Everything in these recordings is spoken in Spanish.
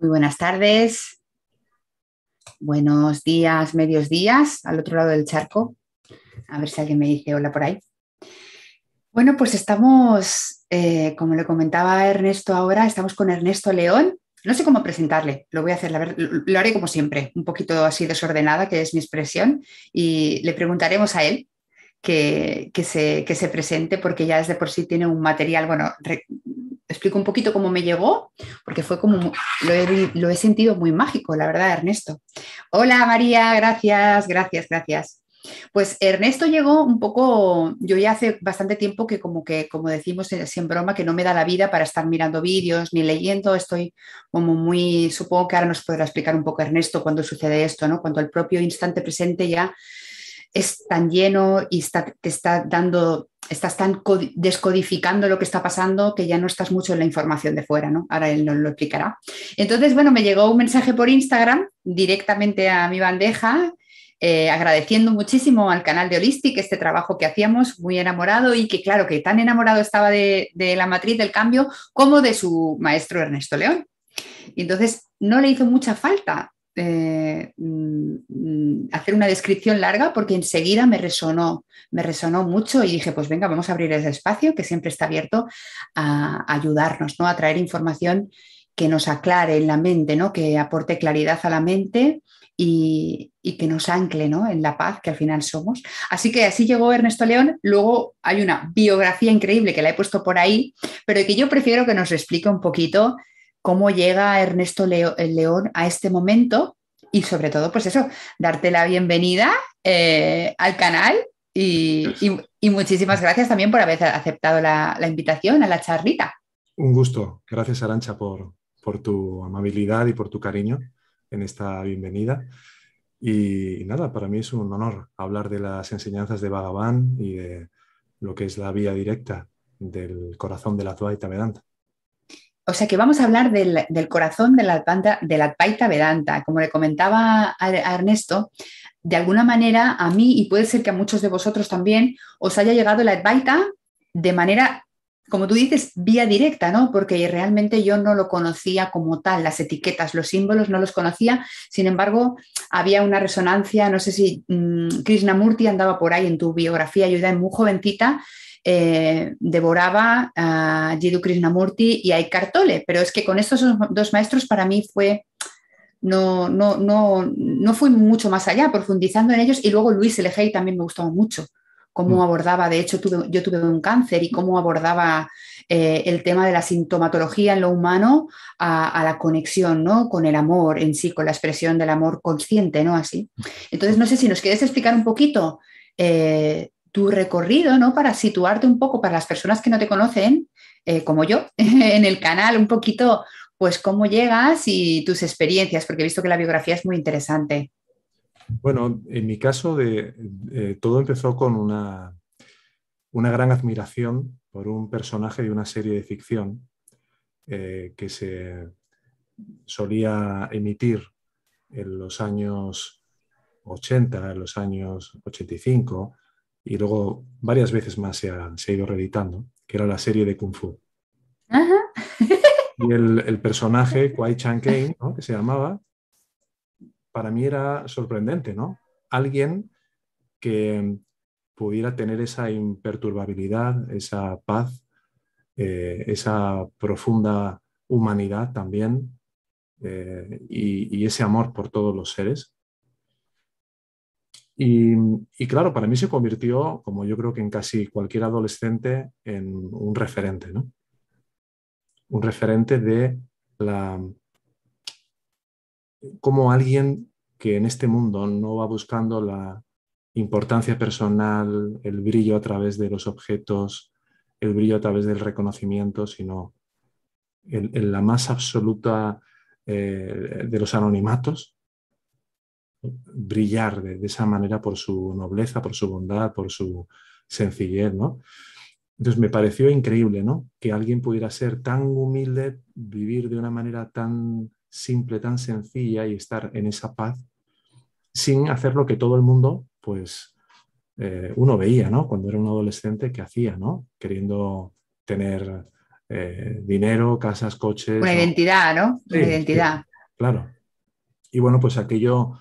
Muy buenas tardes, buenos días, medios días, al otro lado del charco. A ver si alguien me dice hola por ahí. Bueno, pues estamos, eh, como le comentaba Ernesto ahora, estamos con Ernesto León. No sé cómo presentarle, lo voy a hacer, lo haré como siempre, un poquito así desordenada, que es mi expresión, y le preguntaremos a él que, se, que se presente, porque ya desde por sí tiene un material, bueno, explico un poquito cómo me llegó, porque fue como, lo he, sentido muy mágico, la verdad, Ernesto. Hola María, gracias, gracias, gracias. Pues Ernesto llegó un poco, yo ya hace bastante tiempo que como que, como decimos en broma, que no me da la vida para estar mirando vídeos ni leyendo, estoy como muy, supongo que ahora nos podrá explicar un poco Ernesto cuando sucede esto, ¿no? Cuando el propio instante presente ya es tan lleno y está, te está dando, estás tan descodificando lo que está pasando que ya no estás mucho en la información de fuera, ¿no? Ahora él nos lo explicará. Entonces, bueno, me llegó un mensaje por Instagram directamente a mi bandeja. Eh, agradeciendo muchísimo al canal de Holistic este trabajo que hacíamos, muy enamorado y que claro, que tan enamorado estaba de, de la matriz del cambio como de su maestro Ernesto León. Y entonces no le hizo mucha falta eh, mm, hacer una descripción larga porque enseguida me resonó, me resonó mucho y dije, pues venga, vamos a abrir ese espacio que siempre está abierto a, ayudarnos, ¿no? a traer información que nos aclare en la mente, ¿no? que aporte claridad a la mente y, que nos ancle ¿no? en la paz que al final somos. Así que así llegó Ernesto León. Luego hay una biografía increíble que la he puesto por ahí, pero que yo prefiero que nos explique un poquito cómo llega Ernesto León a este momento y sobre todo, pues eso, darte la bienvenida eh, al canal y, muchísimas gracias también por haber aceptado la, invitación a la charlita. Un gusto. Gracias, Arancha, por, tu amabilidad y por tu cariño en esta bienvenida. Y, nada, para mí es un honor hablar de las enseñanzas de Bhagavan y de lo que es la vía directa del corazón de la Advaita Vedanta. O sea que vamos a hablar del, corazón de la, de la Advaita Vedanta. Como le comentaba a, Ernesto, de alguna manera a mí, y puede ser que a muchos de vosotros también, os haya llegado la Advaita de manera, como tú dices, vía directa, ¿no? Porque realmente yo no lo conocía como tal, las etiquetas, los símbolos no los conocía. Sin embargo, había una resonancia, no sé si mmm, Krishnamurti andaba por ahí en tu biografía, yo era muy jovencita eh, devoraba a Jiddu Krishnamurti y a Eckhart Tolle, pero es que con estos dos maestros para mí fue, no, no, no, no fui mucho más allá, profundizando en ellos y luego Luis Elegey también me gustaba mucho cómo mm. abordaba, de hecho yo tuve un cáncer y cómo abordaba eh, el tema de la sintomatología en lo humano a, la conexión ¿no? con el amor en sí, con la expresión del amor consciente, ¿no? Así. Entonces, no sé si nos quieres explicar un poquito eh, tu recorrido, ¿no? Para situarte un poco para las personas que no te conocen, eh, como yo, en el canal, un poquito, pues cómo llegas y tus experiencias, porque he visto que la biografía es muy interesante. Bueno, en mi caso, de, todo empezó con una, una, gran admiración por un personaje de una serie de ficción eh, que se solía emitir en los años 80, en los años 85, y luego varias veces más se ha, ido reeditando, que era la serie de Kung Fu. y el, personaje, Kwai Chan Kane, que se llamaba, para mí era sorprendente, ¿no? Alguien que pudiera tener esa imperturbabilidad, esa paz, eh, esa profunda humanidad también eh, y, ese amor por todos los seres y, claro, para mí se convirtió, como yo creo que en casi cualquier adolescente, en un referente, ¿no? Un referente de la... como alguien que en este mundo no va buscando la importancia personal, el brillo a través de los objetos, el brillo a través del reconocimiento, sino en, la más absoluta eh, de los anonimatos, brillar de, esa manera por su nobleza, por su bondad, por su sencillez, ¿no? Entonces me pareció increíble, ¿no? Que alguien pudiera ser tan humilde, vivir de una manera tan simple, tan sencilla y estar en esa paz sin hacer lo que todo el mundo, pues, eh, uno veía, ¿no? Cuando era un adolescente, que hacía, ¿no? Queriendo tener eh, dinero, casas, coches. Una identidad, ¿no? Una identidad. Claro. Y bueno, pues aquello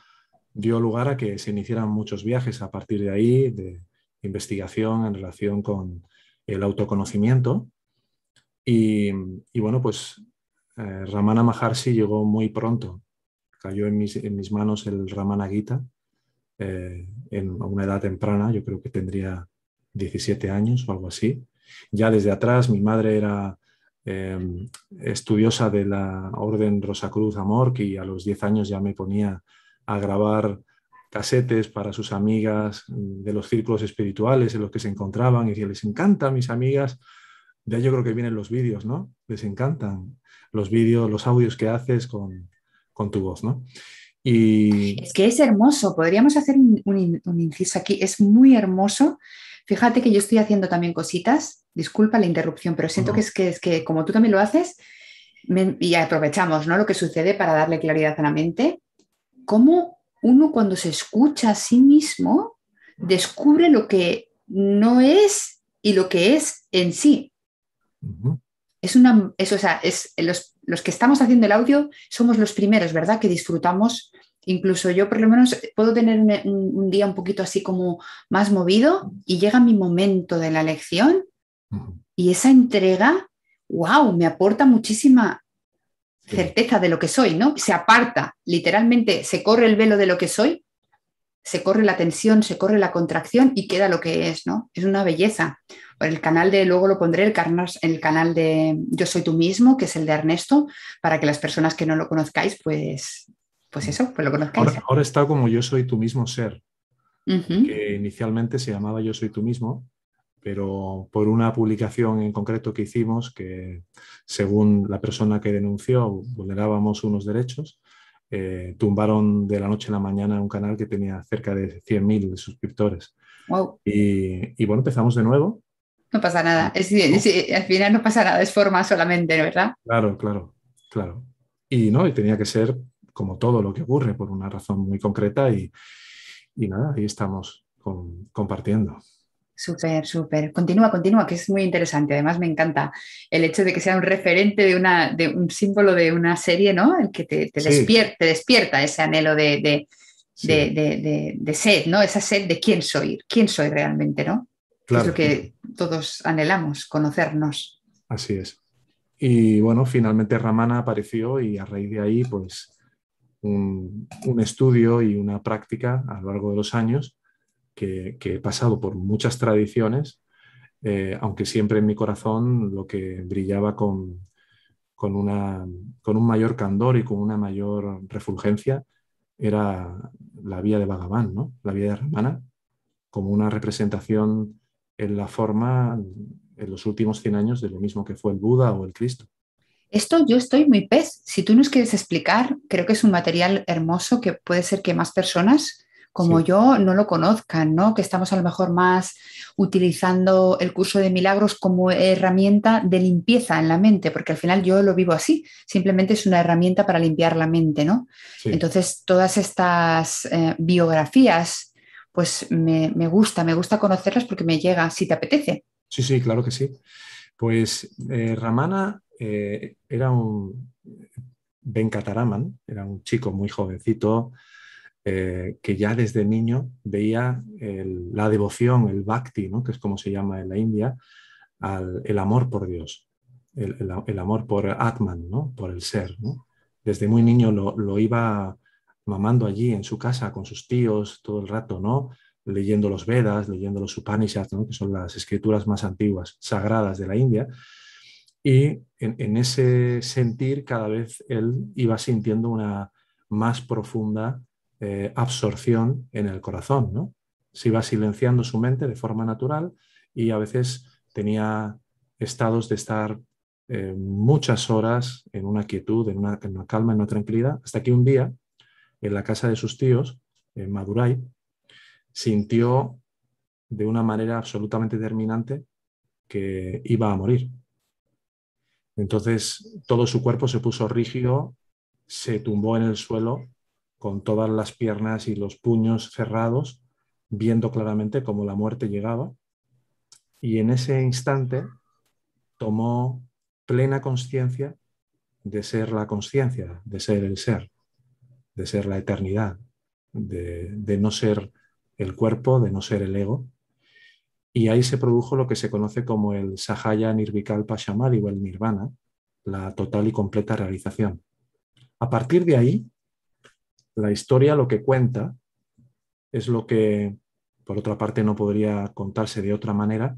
dio lugar a que se iniciaran muchos viajes a partir de ahí, de investigación en relación con el autoconocimiento. Y, bueno, pues eh, Ramana Maharshi llegó muy pronto. Cayó en mis, manos el Ramana Gita eh, en una edad temprana, yo creo que tendría 17 años o algo así. Ya desde atrás mi madre era em, estudiosa de la Orden Rosacruz Amor y a los 10 años ya me ponía a grabar casetes para sus amigas de los círculos espirituales en los que se encontraban y decía, les encanta a mis amigas. De yo creo que vienen los vídeos, ¿no? Les encantan los vídeos, los audios que haces con, con tu voz, ¿no? Es que es hermoso, podríamos hacer un, inciso aquí, es muy hermoso. Fíjate que yo estoy haciendo también cositas, disculpa la interrupción, pero siento que, es que es que como tú también lo haces, y aprovechamos ¿no? lo que sucede para darle claridad a la mente, cómo uno cuando se escucha a sí mismo descubre lo que no es y lo que es en sí. Es una, eso, o sea, es los, los que estamos haciendo el audio somos los primeros, ¿verdad? Que disfrutamos. Incluso yo por lo menos puedo tener un, día un poquito así como más movido y llega mi momento de la lección y esa entrega, wow, me aporta muchísima certeza de lo que soy, ¿no? Se aparta, literalmente se corre el velo de lo que soy, se corre la tensión, se corre la contracción y queda lo que es, ¿no? Es una belleza el canal de, luego lo pondré, el, el canal de Yo Soy Tú Mismo, que es el de Ernesto, para que las personas que no lo conozcáis, pues, pues eso, pues lo conozcáis. Ahora, está como Yo Soy Tú Mismo Ser, que inicialmente se llamaba Yo Soy Tú Mismo, pero por una publicación en concreto que hicimos, que según la persona que denunció vulnerábamos unos derechos, eh, tumbaron de la noche a la mañana un canal que tenía cerca de 100.000 suscriptores. Y, y, bueno, empezamos de nuevo no pasa nada. Es, al final no pasa nada, es forma solamente, ¿verdad? Claro, claro, claro. Y no, y tenía que ser como todo lo que ocurre por una razón muy concreta y, nada, ahí estamos compartiendo. Súper, súper. Continúa, continúa, que es muy interesante. Además, me encanta el hecho de que sea un referente de, una, de un símbolo de una serie, ¿no? El que te, despierta, despierta ese anhelo de, de, de, de, sed, ¿no? Esa sed de quién soy, quién soy realmente, ¿no? es lo que todos anhelamos, conocernos. Así es. Y bueno, finalmente Ramana apareció y a raíz de ahí, pues un, estudio y una práctica a lo largo de los años que, he pasado por muchas tradiciones, eh, aunque siempre en mi corazón lo que brillaba con, con, una, con un mayor candor y con una mayor refulgencia era la vía de Bhagavan, ¿no? la vía de Ramana, como una representación en la forma en los últimos 100 años de lo mismo que fue el Buda o el Cristo. Esto yo estoy muy pez. Si tú nos quieres explicar, creo que es un material hermoso que puede ser que más personas como yo no lo conozcan, ¿no? Que estamos a lo mejor más utilizando el curso de milagros como herramienta de limpieza en la mente, porque al final yo lo vivo así, simplemente es una herramienta para limpiar la mente, ¿no? Entonces, todas estas eh, biografías pues me, gusta, me gusta conocerlas porque me llega, si te apetece. Sí, sí, claro que sí. Pues eh, Ramana eh, era un Venkataraman, era un chico muy jovencito eh, que ya desde niño veía la devoción, el bhakti, ¿no? que es como se llama en la India, al, el amor por Dios, el, amor por Atman, ¿no? por el ser. Desde muy niño lo, lo iba mamando allí en su casa con sus tíos todo el rato, ¿no? Leyendo los Vedas, leyendo los Upanishads, que son las escrituras más antiguas, sagradas de la India. Y en, ese sentir cada vez él iba sintiendo una más profunda eh, absorción en el corazón, ¿no? Se iba silenciando su mente de forma natural y a veces tenía estados de estar eh, muchas horas en una quietud, en una, en una calma, en una tranquilidad, hasta que un día en la casa de sus tíos, en Madurai, sintió de una manera absolutamente determinante que iba a morir. Entonces todo su cuerpo se puso rígido, se tumbó en el suelo con todas las piernas y los puños cerrados, viendo claramente cómo la muerte llegaba. Y en ese instante tomó plena conciencia de ser la conciencia, de ser el ser, de ser la eternidad, de, no ser el cuerpo, de no ser el ego. Y ahí se produjo lo que se conoce como el Sahaya Nirvikalpa Samadhi o el Nirvana, la total y completa realización. A partir de ahí, la historia lo que cuenta es lo que, por otra parte, no podría contarse de otra manera,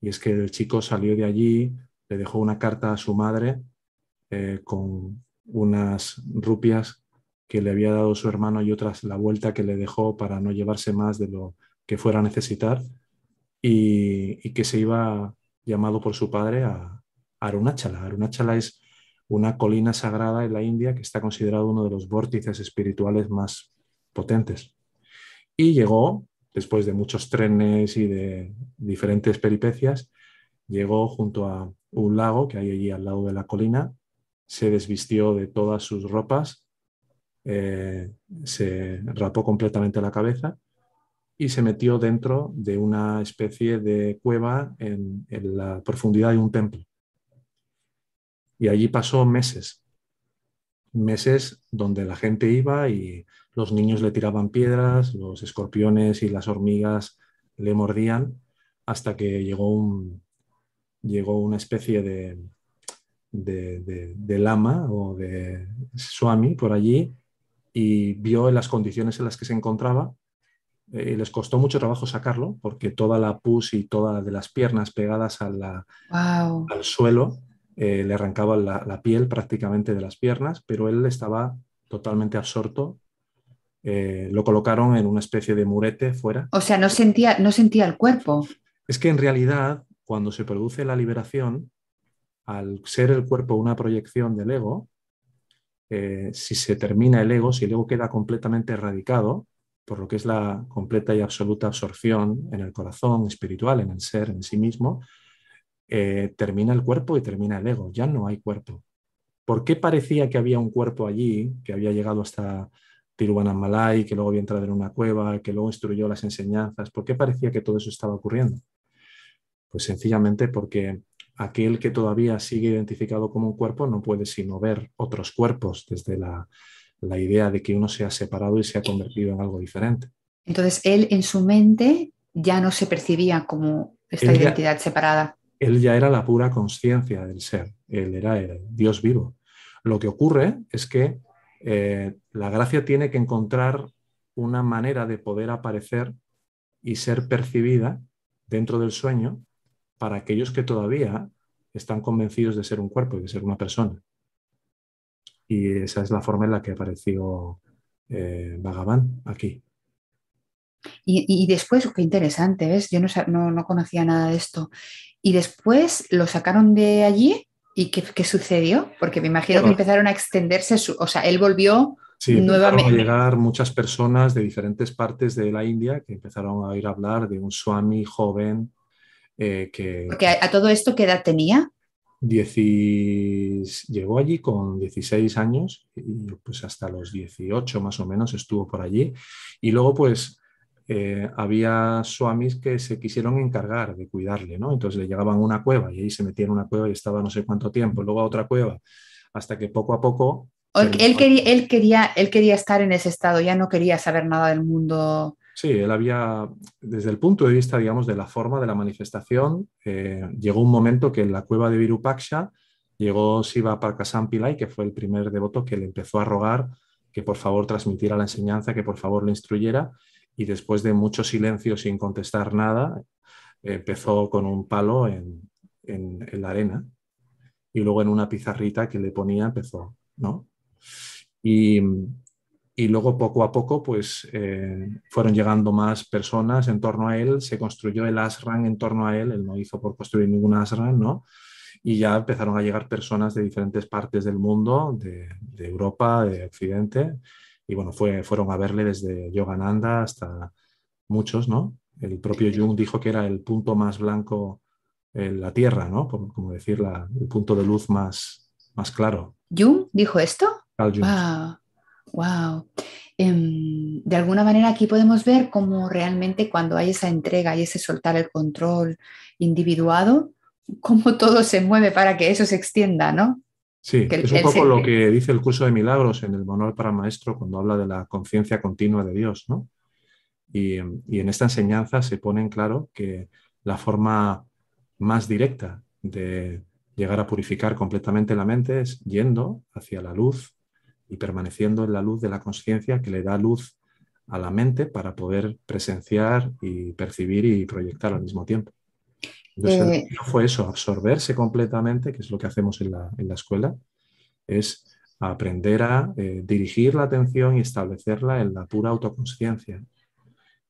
y es que el chico salió de allí, le dejó una carta a su madre eh, con unas rupias que le había dado su hermano y otras la vuelta que le dejó para no llevarse más de lo que fuera a necesitar y, que se iba llamado por su padre a, Arunachala. Arunachala es una colina sagrada en la India que está considerado uno de los vórtices espirituales más potentes. Y llegó, después de muchos trenes y de diferentes peripecias, llegó junto a un lago que hay allí al lado de la colina, se desvistió de todas sus ropas, eh, se rapó completamente la cabeza y se metió dentro de una especie de cueva en, la profundidad de un templo. Y allí pasó meses, meses donde la gente iba y los niños le tiraban piedras, los escorpiones y las hormigas le mordían, hasta que llegó, un, llegó una especie de, de, lama o de swami por allí y vio las condiciones en las que se encontraba. Eh, les costó mucho trabajo sacarlo porque toda la pus y todas de las piernas pegadas al suelo eh, le arrancaba la, piel prácticamente de las piernas, pero él estaba totalmente absorto. Eh, lo colocaron en una especie de murete fuera. O sea, no sentía, no sentía el cuerpo. Es que en realidad, cuando se produce la liberación, al ser el cuerpo una proyección del ego, si se termina el ego, si el ego queda completamente erradicado, por lo que es la completa y absoluta absorción en el corazón espiritual, en el ser, en sí mismo, eh, termina el cuerpo y termina el ego, ya no hay cuerpo. ¿Por qué parecía que había un cuerpo allí, que había llegado hasta Tiruvannamalai, que luego había entrado en una cueva, que luego instruyó las enseñanzas? ¿Por qué parecía que todo eso estaba ocurriendo? Pues sencillamente porque aquel que todavía sigue identificado como un cuerpo no puede sino ver otros cuerpos desde la la idea de que uno se ha separado y se ha convertido en algo diferente. Entonces, él en su mente ya no se percibía como esta identidad separada. Él ya era la pura conciencia del ser, él era el Dios vivo. Lo que ocurre es que eh, la gracia tiene que encontrar una manera de poder aparecer y ser percibida dentro del sueño para aquellos que todavía están convencidos de ser un cuerpo y de ser una persona y esa es la forma en la que apareció eh, aquí. Y, después, qué interesante, ¿ves? Yo no, no, conocía nada de esto. Y después lo sacaron de allí y ¿qué, sucedió? Porque me imagino que empezaron a extenderse, o sea, él volvió sí, nuevamente. a llegar muchas personas de diferentes partes de la India que empezaron a oír hablar de un swami joven eh, que... Porque a, todo esto, ¿qué edad tenía? llegó allí con 16 años y pues hasta los 18 más o menos estuvo por allí. Y luego pues eh, había swamis que se quisieron encargar de cuidarle, ¿no? Entonces le llegaban a una cueva y ahí se metía en una cueva y estaba no sé cuánto tiempo, luego a otra cueva, hasta que poco a poco... Él, quería, él, quería, él quería estar en ese estado, ya no quería saber nada del mundo Sí, él había, desde el punto de vista, digamos, de la forma de la manifestación, eh, llegó un momento que en la cueva de Virupaksha llegó Siva Parkasampilai, que fue el primer devoto que le empezó a rogar que por favor transmitiera la enseñanza, que por favor le instruyera, y después de mucho silencio sin contestar nada, empezó con un palo en, en, la arena y luego en una pizarrita que le ponía empezó, ¿no? Y, y luego poco a poco pues eh, fueron llegando más personas en torno a él, se construyó el ashram en torno a él, él no hizo por construir ningún ashram, ¿no? Y ya empezaron a llegar personas de diferentes partes del mundo, de, Europa, de Occidente, y bueno, fue, fueron a verle desde Yogananda hasta muchos, ¿no? El propio Jung dijo que era el punto más blanco en la Tierra, ¿no? Como decir, el punto de luz más, más claro. ¿Jung dijo esto? Carl Jung. Wow. Em, de alguna manera aquí podemos ver cómo realmente cuando hay esa entrega y ese soltar el control individuado, cómo todo se mueve para que eso se extienda, ¿no? Sí, es un poco lo que dice el curso de milagros en el manual para maestro cuando habla de la conciencia continua de Dios, ¿no? Y, y, en esta enseñanza se pone en claro que la forma más directa de llegar a purificar completamente la mente es yendo hacia la luz y permaneciendo en la luz de la conciencia que le da luz a la mente para poder presenciar y percibir y proyectar al mismo tiempo. Entonces, eh, fue eso, absorberse completamente, que es lo que hacemos en la, en la escuela, es aprender a eh, dirigir la atención y establecerla en la pura autoconsciencia.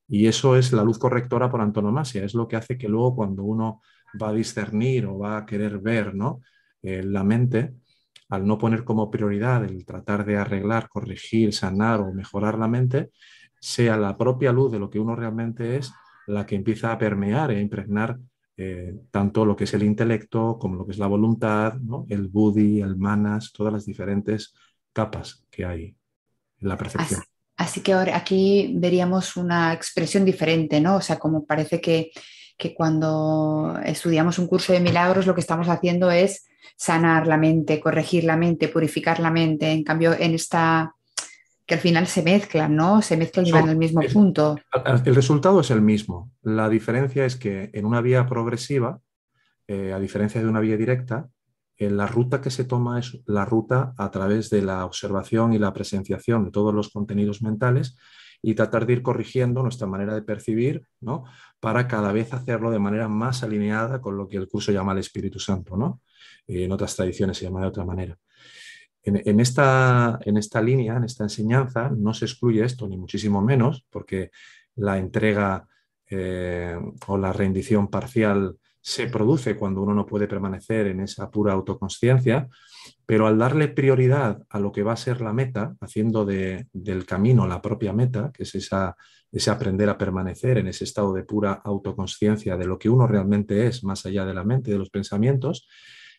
Y eso es la luz correctora por antonomasia, es lo que hace que luego cuando uno va a discernir o va a querer ver ¿no? Eh, la mente, al no poner como prioridad el tratar de arreglar, corregir, sanar o mejorar la mente, sea la propia luz de lo que uno realmente es la que empieza a permear e impregnar eh, tanto lo que es el intelecto como lo que es la voluntad, el buddhi, el manas, todas las diferentes capas que hay en la percepción. Así, que ahora aquí veríamos una expresión diferente, ¿no? O sea, como parece que, que cuando estudiamos un curso de milagros lo que estamos haciendo es sanar la mente, corregir la mente, purificar la mente. En cambio, en esta que al final se mezclan, ¿no? Se mezclan y van al mismo punto. El resultado es el mismo. La diferencia es que en una vía progresiva, eh, a diferencia de una vía directa, eh, la ruta que se toma es la ruta a través de la observación y la presenciación de todos los contenidos mentales y tratar de ir corrigiendo nuestra manera de percibir, ¿no? Para cada vez hacerlo de manera más alineada con lo que el curso llama el Espíritu Santo, ¿no? en otras tradiciones se llama de otra manera. En, esta, en esta línea, en esta enseñanza, no se excluye esto, ni muchísimo menos, porque la entrega eh, o la rendición parcial se produce cuando uno no puede permanecer en esa pura autoconsciencia, pero al darle prioridad a lo que va a ser la meta, haciendo del camino la propia meta, que es esa, ese aprender a permanecer en ese estado de pura autoconsciencia de lo que uno realmente es, más allá de la mente, de los pensamientos,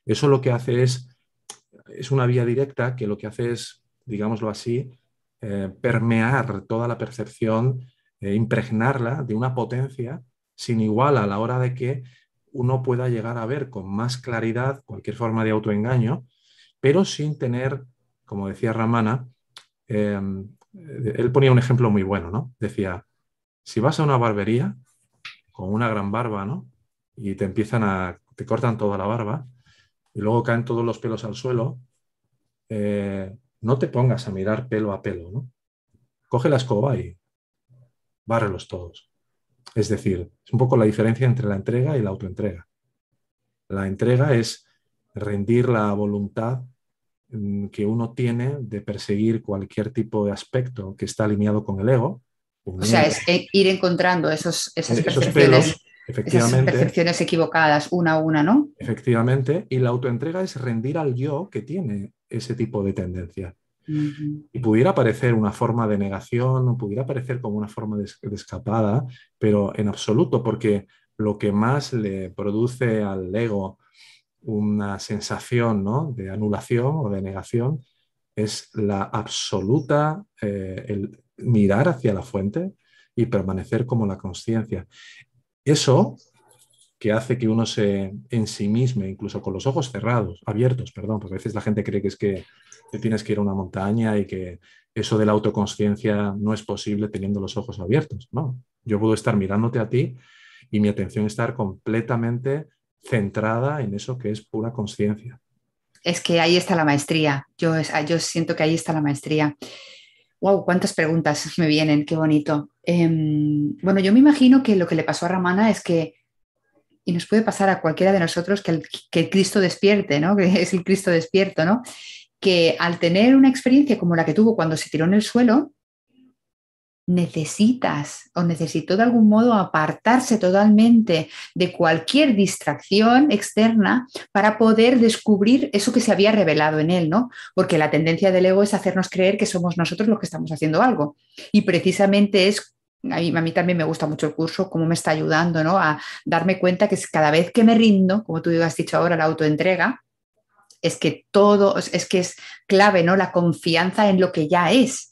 eso lo que hace es es una vía directa que lo que hace es, digámoslo así, eh, permear toda la percepción, eh, impregnarla de una potencia sin igual a la hora de que uno pueda llegar a ver con más claridad cualquier forma de autoengaño, pero sin tener, como decía Ramana, em, él ponía un ejemplo muy bueno, ¿no? Decía, si vas a una barbería con una gran barba, ¿no? Y te empiezan a, te cortan toda la barba, y luego caen todos los pelos al suelo, eh, no te pongas a mirar pelo a pelo, ¿no? Coge la escoba y bárrelos todos. Es decir, es un poco la diferencia entre la entrega y la autoentrega. La entrega es rendir la voluntad mm, que uno tiene de perseguir cualquier tipo de aspecto que está alineado con el ego. O sea, es ir encontrando esos, esas percepciones Efectivamente. Esas percepciones equivocadas una a una, ¿no? Efectivamente. Y la autoentrega es rendir al yo que tiene ese tipo de tendencia. Y pudiera parecer una forma de negación, pudiera parecer como una forma de, escapada, pero en absoluto, porque lo que más le produce al ego una sensación ¿no? de anulación o de negación es la absoluta, eh, el mirar hacia la fuente y permanecer como la conciencia. Eso que hace que uno se en sí mismo, incluso con los ojos cerrados, abiertos, perdón, porque a veces la gente cree que es que tienes que ir a una montaña y que eso de la autoconsciencia no es posible teniendo los ojos abiertos. No, yo puedo estar mirándote a ti y mi atención estar completamente centrada en eso que es pura conciencia. Es que ahí está la maestría. Yo, yo siento que ahí está la maestría. Wow, cuántas preguntas me vienen, qué bonito. Em, bueno, yo me imagino que lo que le pasó a Ramana es que, y nos puede pasar a cualquiera de nosotros, que el, Cristo despierte, ¿no? Que es el Cristo despierto, ¿no? Que al tener una experiencia como la que tuvo cuando se tiró en el suelo, necesitas o necesitó de algún modo apartarse totalmente de cualquier distracción externa para poder descubrir eso que se había revelado en él, ¿no? Porque la tendencia del ego es hacernos creer que somos nosotros los que estamos haciendo algo. Y precisamente es, a mí, a mí también me gusta mucho el curso, cómo me está ayudando, ¿no? A darme cuenta que cada vez que me rindo, como tú has dicho ahora, la autoentrega, es que todo, es que es clave, ¿no? La confianza en lo que ya es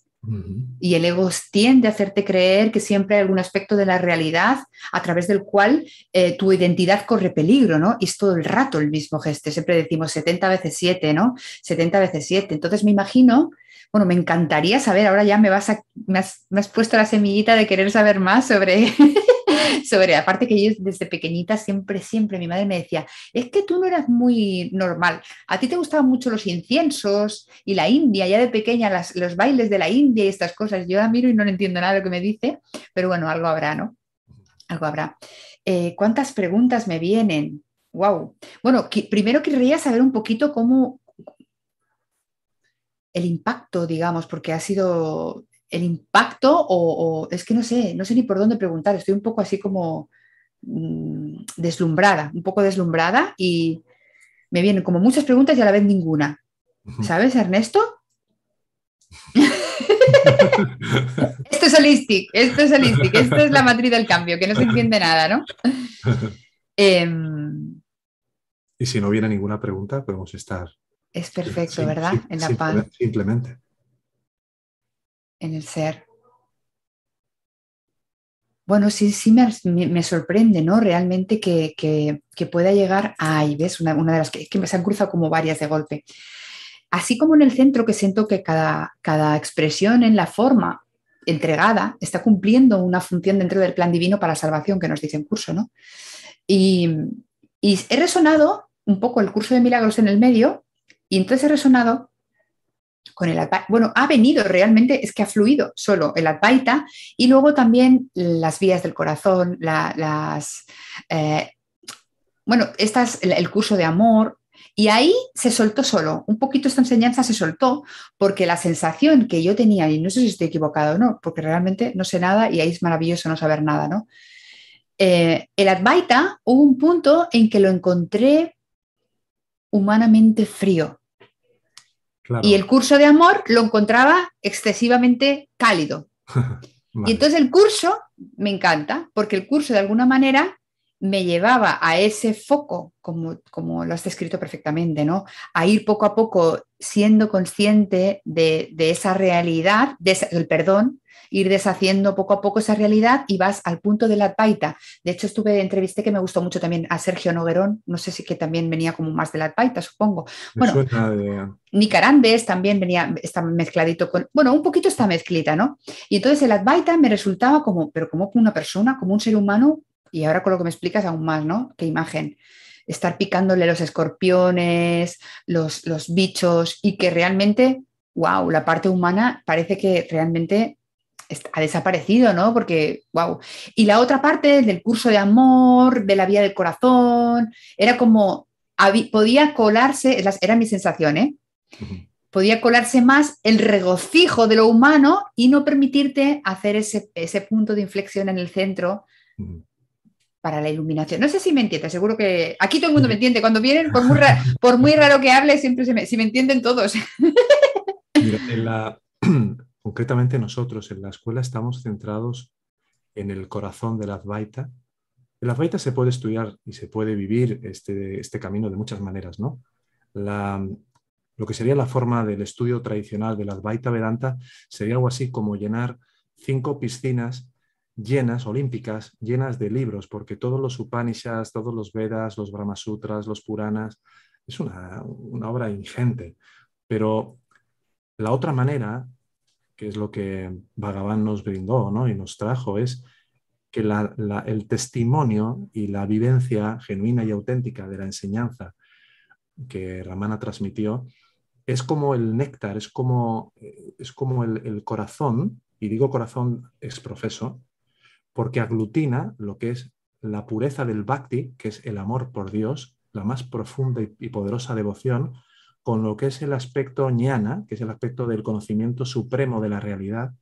Y el ego tiende a hacerte creer que siempre hay algún aspecto de la realidad a través del cual eh, tu identidad corre peligro, ¿no? Y es todo el rato el mismo gesto. Siempre decimos 70 veces 7, ¿no? 70 veces 7. Entonces me imagino, bueno, me encantaría saber, ahora ya me vas a, me has, me has puesto la semillita de querer saber más sobre sobre, aparte que yo desde pequeñita siempre, siempre mi madre me decía, es que tú no eras muy normal, a ti te gustaban mucho los inciensos y la India, ya de pequeña los bailes de la India y estas cosas, yo la miro y no entiendo nada de lo que me dice, pero bueno, algo habrá, ¿no? Algo habrá. Eh, ¿Cuántas preguntas me vienen? Wow. Bueno, primero querría saber un poquito cómo el impacto, digamos, porque ha sido el impacto o, es que no sé, no sé ni por dónde preguntar, estoy un poco así como mm, deslumbrada, un poco deslumbrada y me vienen como muchas preguntas y a la vez ninguna. ¿Sabes, Ernesto? esto es holistic, esto es holistic, esto es la matriz del cambio, que no se entiende nada, ¿no? Em, y si no viene ninguna pregunta, podemos estar. Es perfecto, ¿verdad? en la paz. Simplemente en el ser. Bueno, sí, sí me, sorprende, ¿no? Realmente que, pueda llegar a, ahí, ¿ves? Una, de las que, que me se han cruzado como varias de golpe. Así como en el centro, que siento que cada, cada expresión en la forma entregada está cumpliendo una función dentro del plan divino para salvación que nos dice en curso, ¿no? Y, y he resonado un poco el curso de milagros en el medio, y entonces he resonado con el Bueno, ha venido realmente, es que ha fluido solo el Advaita y luego también las vías del corazón, las. Eh, bueno, estas, el curso de amor, y ahí se soltó solo, un poquito esta enseñanza se soltó porque la sensación que yo tenía, y no sé si estoy equivocado o no, porque realmente no sé nada y ahí es maravilloso no saber nada, ¿no? Eh, el Advaita hubo un punto en que lo encontré humanamente frío. Y el curso de amor lo encontraba excesivamente cálido. Y entonces el curso me encanta, porque el curso de alguna manera me llevaba a ese foco, como, como lo has descrito perfectamente, ¿no? A ir poco a poco siendo consciente de, esa realidad, del perdón, ir deshaciendo poco a poco esa realidad y vas al punto de la Advaita. De hecho, estuve, entrevisté que me gustó mucho también a Sergio Noguerón, no sé si que también venía como más de la Advaita, supongo. bueno, de... también venía, está mezcladito con, bueno, un poquito está mezclita, ¿no? Y entonces el Advaita me resultaba como, pero como una persona, como un ser humano, y ahora con lo que me explicas aún más, ¿no? Qué imagen estar picándole los escorpiones, los, los bichos y que realmente, wow, la parte humana parece que realmente ha desaparecido, ¿no? Porque, wow. Y la otra parte del curso de amor, de la vía del corazón, era como, podía colarse, era mi sensación, ¿eh? Podía colarse más el regocijo de lo humano y no permitirte hacer ese, punto de inflexión en el centro para la iluminación. No sé si me entiendes, seguro que aquí todo el mundo me entiende. Cuando vienen, por muy, por muy raro que hable, siempre se me, si me entienden todos. Mira, en la, Concretamente nosotros en la escuela estamos centrados en el corazón del Advaita. El Advaita se puede estudiar y se puede vivir este, este camino de muchas maneras, ¿no? lo que sería la forma del estudio tradicional del Advaita Vedanta sería algo así como llenar cinco piscinas llenas, olímpicas, llenas de libros, porque todos los Upanishads, todos los Vedas, los Brahmasutras, los Puranas, es una, una obra ingente. Pero la otra manera que es lo que Bhagavan nos brindó ¿no? y nos trajo, es que el testimonio y la vivencia genuina y auténtica de la enseñanza que Ramana transmitió es como el néctar, es como, es como el, corazón, y digo corazón exprofeso, porque aglutina lo que es la pureza del bhakti, que es el amor por Dios, la más profunda y poderosa devoción, con lo que es el aspecto ñana, que es el aspecto del conocimiento supremo de la realidad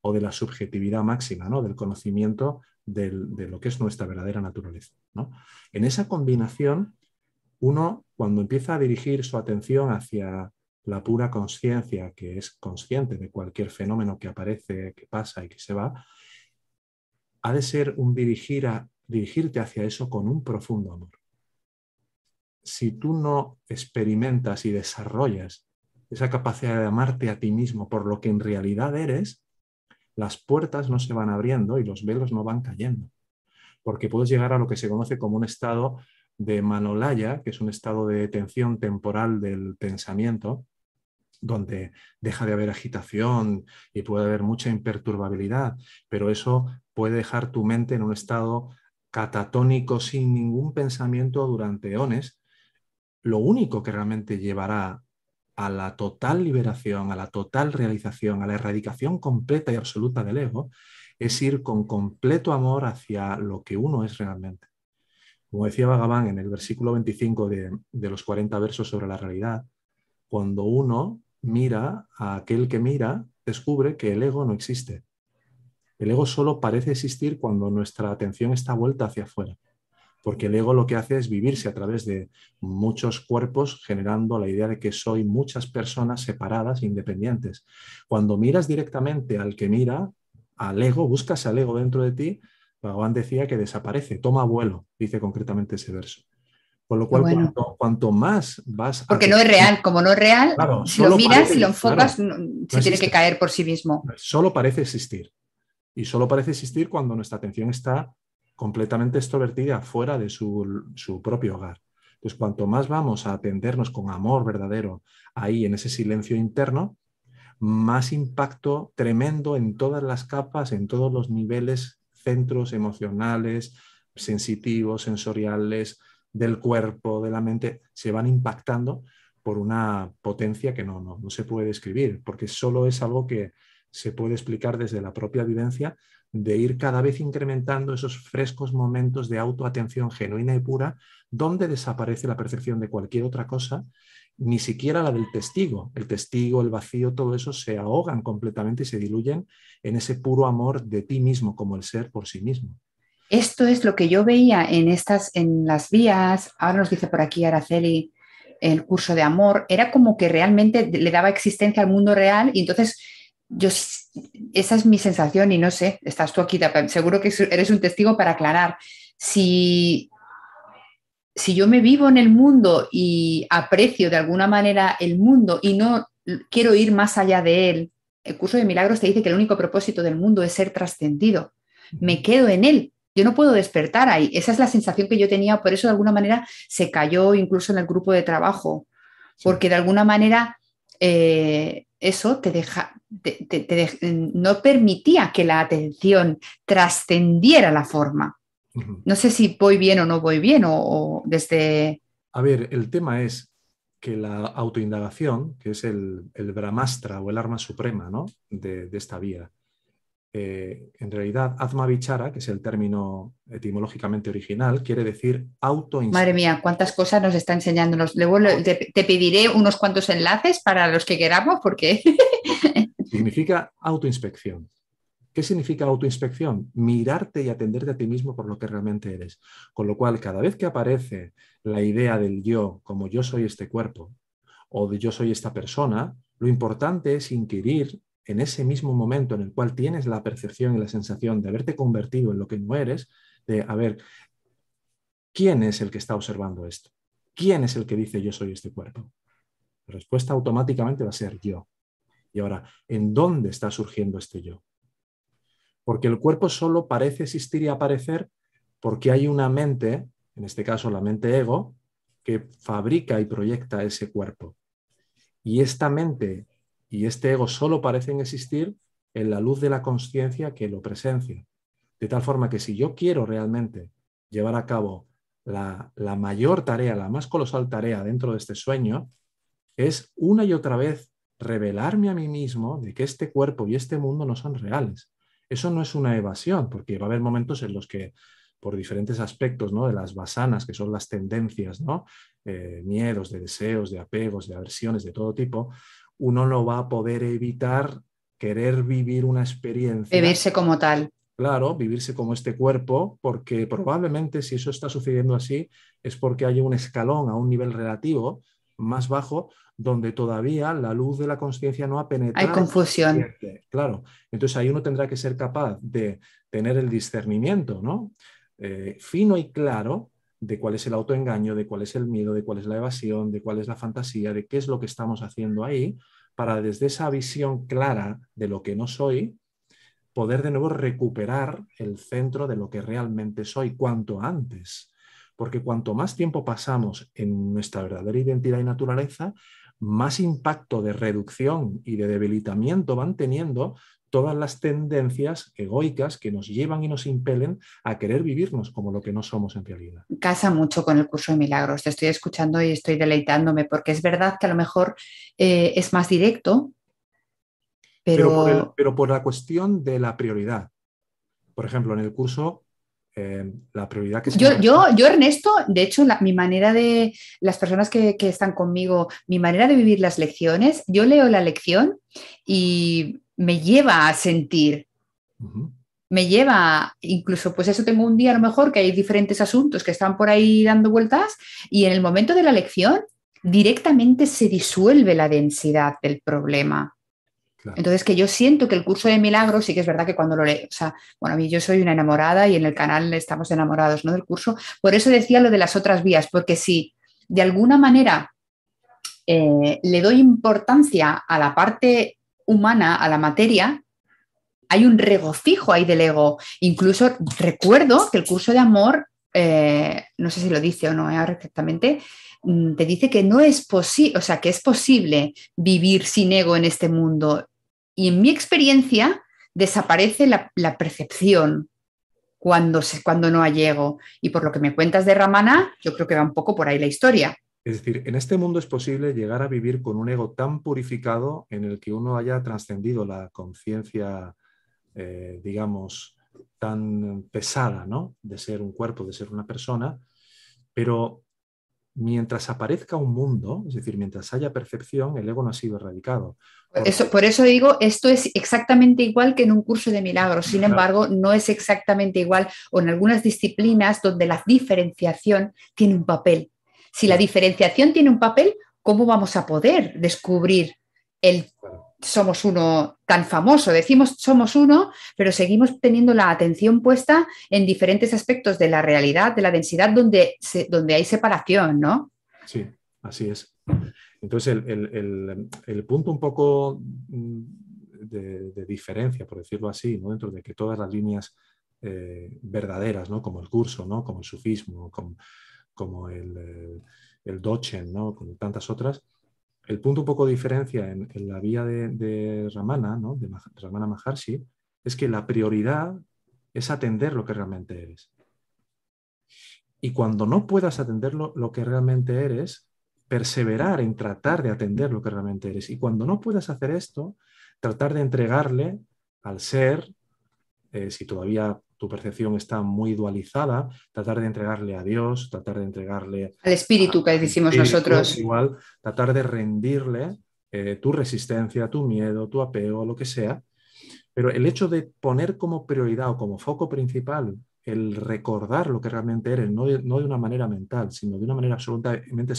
o de la subjetividad máxima, ¿no? del conocimiento de lo que es nuestra verdadera naturaleza. En esa combinación, uno, cuando empieza a dirigir su atención hacia la pura conciencia, que es consciente de cualquier fenómeno que aparece, que pasa y que se va, ha de ser un dirigir a, dirigirte hacia eso con un profundo amor si tú no experimentas y desarrollas esa capacidad de amarte a ti mismo por lo que en realidad eres, las puertas no se van abriendo y los velos no van cayendo. Porque puedes llegar a lo que se conoce como un estado de manolaya, que es un estado de tensión temporal del pensamiento, donde deja de haber agitación y puede haber mucha imperturbabilidad, pero eso puede dejar tu mente en un estado catatónico sin ningún pensamiento durante eones. Lo único que realmente llevará a la total liberación, a la total realización, a la erradicación completa y absoluta del ego, es ir con completo amor hacia lo que uno es realmente. Como decía Bhagavan en el versículo 25 de, de los 40 versos sobre la realidad, cuando uno mira a aquel que mira, descubre que el ego no existe. El ego solo parece existir cuando nuestra atención está vuelta hacia afuera, porque el ego lo que hace es vivirse a través de muchos cuerpos, generando la idea de que soy muchas personas separadas, independientes. Cuando miras directamente al que mira, al ego, buscas al ego dentro de ti, Bhagavan decía que desaparece, toma vuelo, dice concretamente ese verso. Con lo cual, cuanto, más vas Porque no es real, como no es real, si lo miras, y lo enfocas, se tiene que caer por sí mismo. Solo parece existir. Y solo parece existir cuando nuestra atención está completamente extrovertida fuera de su, su propio hogar. Entonces, cuanto más vamos a atendernos con amor verdadero ahí en ese silencio interno, más impacto tremendo en todas las capas, en todos los niveles, centros emocionales, sensitivos, sensoriales, del cuerpo, de la mente, se van impactando por una potencia que no, no, se puede describir, porque solo es algo que se puede explicar desde la propia vivencia de ir cada vez incrementando esos frescos momentos de autoatención genuina y pura, donde desaparece la percepción de cualquier otra cosa, ni siquiera la del testigo. El testigo, el vacío, todo eso se ahogan completamente y se diluyen en ese puro amor de ti mismo como el ser por sí mismo. Esto es lo que yo veía en estas, en las vías, ahora nos dice por aquí Araceli, el curso de amor, era como que realmente le daba existencia al mundo real y entonces yo, esa es mi sensación y no sé, estás tú aquí, seguro que eres un testigo para aclarar. Si, si yo me vivo en el mundo y aprecio de alguna manera el mundo y no quiero ir más allá de él, el curso de milagros te dice que el único propósito del mundo es ser trascendido. Me quedo en él, yo no puedo despertar ahí. Esa es la sensación que yo tenía, por eso de alguna manera se cayó incluso en el grupo de trabajo, porque de alguna manera eh, eso te deja, no permitía que la atención trascendiera la forma. No sé si voy bien o no voy bien, o, desde... A ver, el tema es que la autoindagación, que es el, el brahmastra o el arma suprema ¿no? de, de esta vía, eh, en realidad, Atma Vichara, que es el término etimológicamente original, quiere decir auto Madre mía, cuántas cosas nos está enseñando. Luego te, pediré unos cuantos enlaces para los que queramos, porque. significa autoinspección. ¿Qué significa autoinspección? Mirarte y atenderte a ti mismo por lo que realmente eres. Con lo cual, cada vez que aparece la idea del yo, como yo soy este cuerpo, o de yo soy esta persona, lo importante es inquirir en ese mismo momento en el cual tienes la percepción y la sensación de haberte convertido en lo que no eres, de, a ver, ¿quién es el que está observando esto? ¿Quién es el que dice yo soy este cuerpo? La respuesta automáticamente va a ser yo. Y ahora, ¿en dónde está surgiendo este yo? Porque el cuerpo solo parece existir y aparecer porque hay una mente, en este caso la mente ego, que fabrica y proyecta ese cuerpo. Y esta mente y este ego solo parecen existir en la luz de la conciencia que lo presencia. De tal forma que si yo quiero realmente llevar a cabo la, la, mayor tarea, la más colosal tarea dentro de este sueño, es una y otra vez revelarme a mí mismo de que este cuerpo y este mundo no son reales. Eso no es una evasión, porque va a haber momentos en los que por diferentes aspectos ¿no? de las basanas, que son las tendencias, ¿no? Eh, miedos, de deseos, de apegos, de aversiones de todo tipo, uno no va a poder evitar querer vivir una experiencia. Vivirse como tal. Claro, vivirse como este cuerpo, porque probablemente si eso está sucediendo así es porque hay un escalón a un nivel relativo más bajo donde todavía la luz de la conciencia no ha penetrado. Hay confusión. Claro, entonces ahí uno tendrá que ser capaz de tener el discernimiento, ¿no? Eh, fino y claro de cuál es el autoengaño, de cuál es el miedo, de cuál es la evasión, de cuál es la fantasía, de qué es lo que estamos haciendo ahí, para desde esa visión clara de lo que no soy, poder de nuevo recuperar el centro de lo que realmente soy cuanto antes. Porque cuanto más tiempo pasamos en nuestra verdadera identidad y naturaleza, más impacto de reducción y de debilitamiento van teniendo todas las tendencias egoicas que nos llevan y nos impelen a querer vivirnos como lo que no somos en realidad. Casa mucho con el curso de milagros. Te estoy escuchando y estoy deleitándome porque es verdad que a lo mejor eh, es más directo, pero... Pero por, la cuestión de la prioridad. Por ejemplo, en el curso eh, la prioridad que se yo, yo, yo, Ernesto, de hecho, mi manera de, las personas que, están conmigo, mi manera de vivir las lecciones, yo leo la lección y me lleva a sentir. Me lleva, incluso, pues eso tengo un día a lo mejor que hay diferentes asuntos que están por ahí dando vueltas y en el momento de la lección directamente se disuelve la densidad del problema. Entonces, que yo siento que el curso de milagros, sí que es verdad que cuando lo leo, o sea, bueno, a mí yo soy una enamorada y en el canal estamos enamorados ¿no? del curso, por eso decía lo de las otras vías, porque si de alguna manera eh, le doy importancia a la parte humana, a la materia, hay un regocijo ahí del ego. Incluso recuerdo que el curso de amor, eh, no sé si lo dice o no eh, exactamente, mm, te dice que no es posible, o sea, que es posible vivir sin ego en este mundo. Y en mi experiencia desaparece la, percepción cuando, se, cuando no hay ego. Y por lo que me cuentas de Ramana, yo creo que va un poco por ahí la historia. Es decir, en este mundo es posible llegar a vivir con un ego tan purificado en el que uno haya trascendido la conciencia, eh, digamos, tan pesada, ¿no? De ser un cuerpo, de ser una persona, pero mientras aparezca un mundo, es decir, mientras haya percepción, el ego no ha sido erradicado. Eso, por eso digo, esto es exactamente igual que en un curso de milagros, sin embargo, no es exactamente igual o en algunas disciplinas donde la diferenciación tiene un papel si la diferenciación tiene un papel, ¿cómo vamos a poder descubrir el somos uno tan famoso? Decimos somos uno, pero seguimos teniendo la atención puesta en diferentes aspectos de la realidad, de la densidad, donde, donde hay separación, ¿no? Sí, así es. Entonces, el, punto un poco mm, de, diferencia, por decirlo así, ¿no? dentro de que todas las líneas eh, verdaderas, ¿no? como el curso, ¿no? como el sufismo, como, como el, eh, el Dochen, ¿no? como tantas otras. El punto un poco de diferencia en, la vía de, Ramana, ¿no? de Ramana Maharshi, es que la prioridad es atender lo que realmente eres. Y cuando no puedas atender lo, que realmente eres, perseverar en tratar de atender lo que realmente eres. Y cuando no puedas hacer esto, tratar de entregarle al ser, eh, si todavía tu percepción está muy dualizada, tratar de entregarle a Dios, tratar de entregarle... Al espíritu que decimos nosotros. Igual, tratar de rendirle eh, tu resistencia, tu miedo, tu apego, lo que sea. Pero el hecho de poner como prioridad o como foco principal el recordar lo que realmente eres, no de, no de una manera mental, sino de una manera absolutamente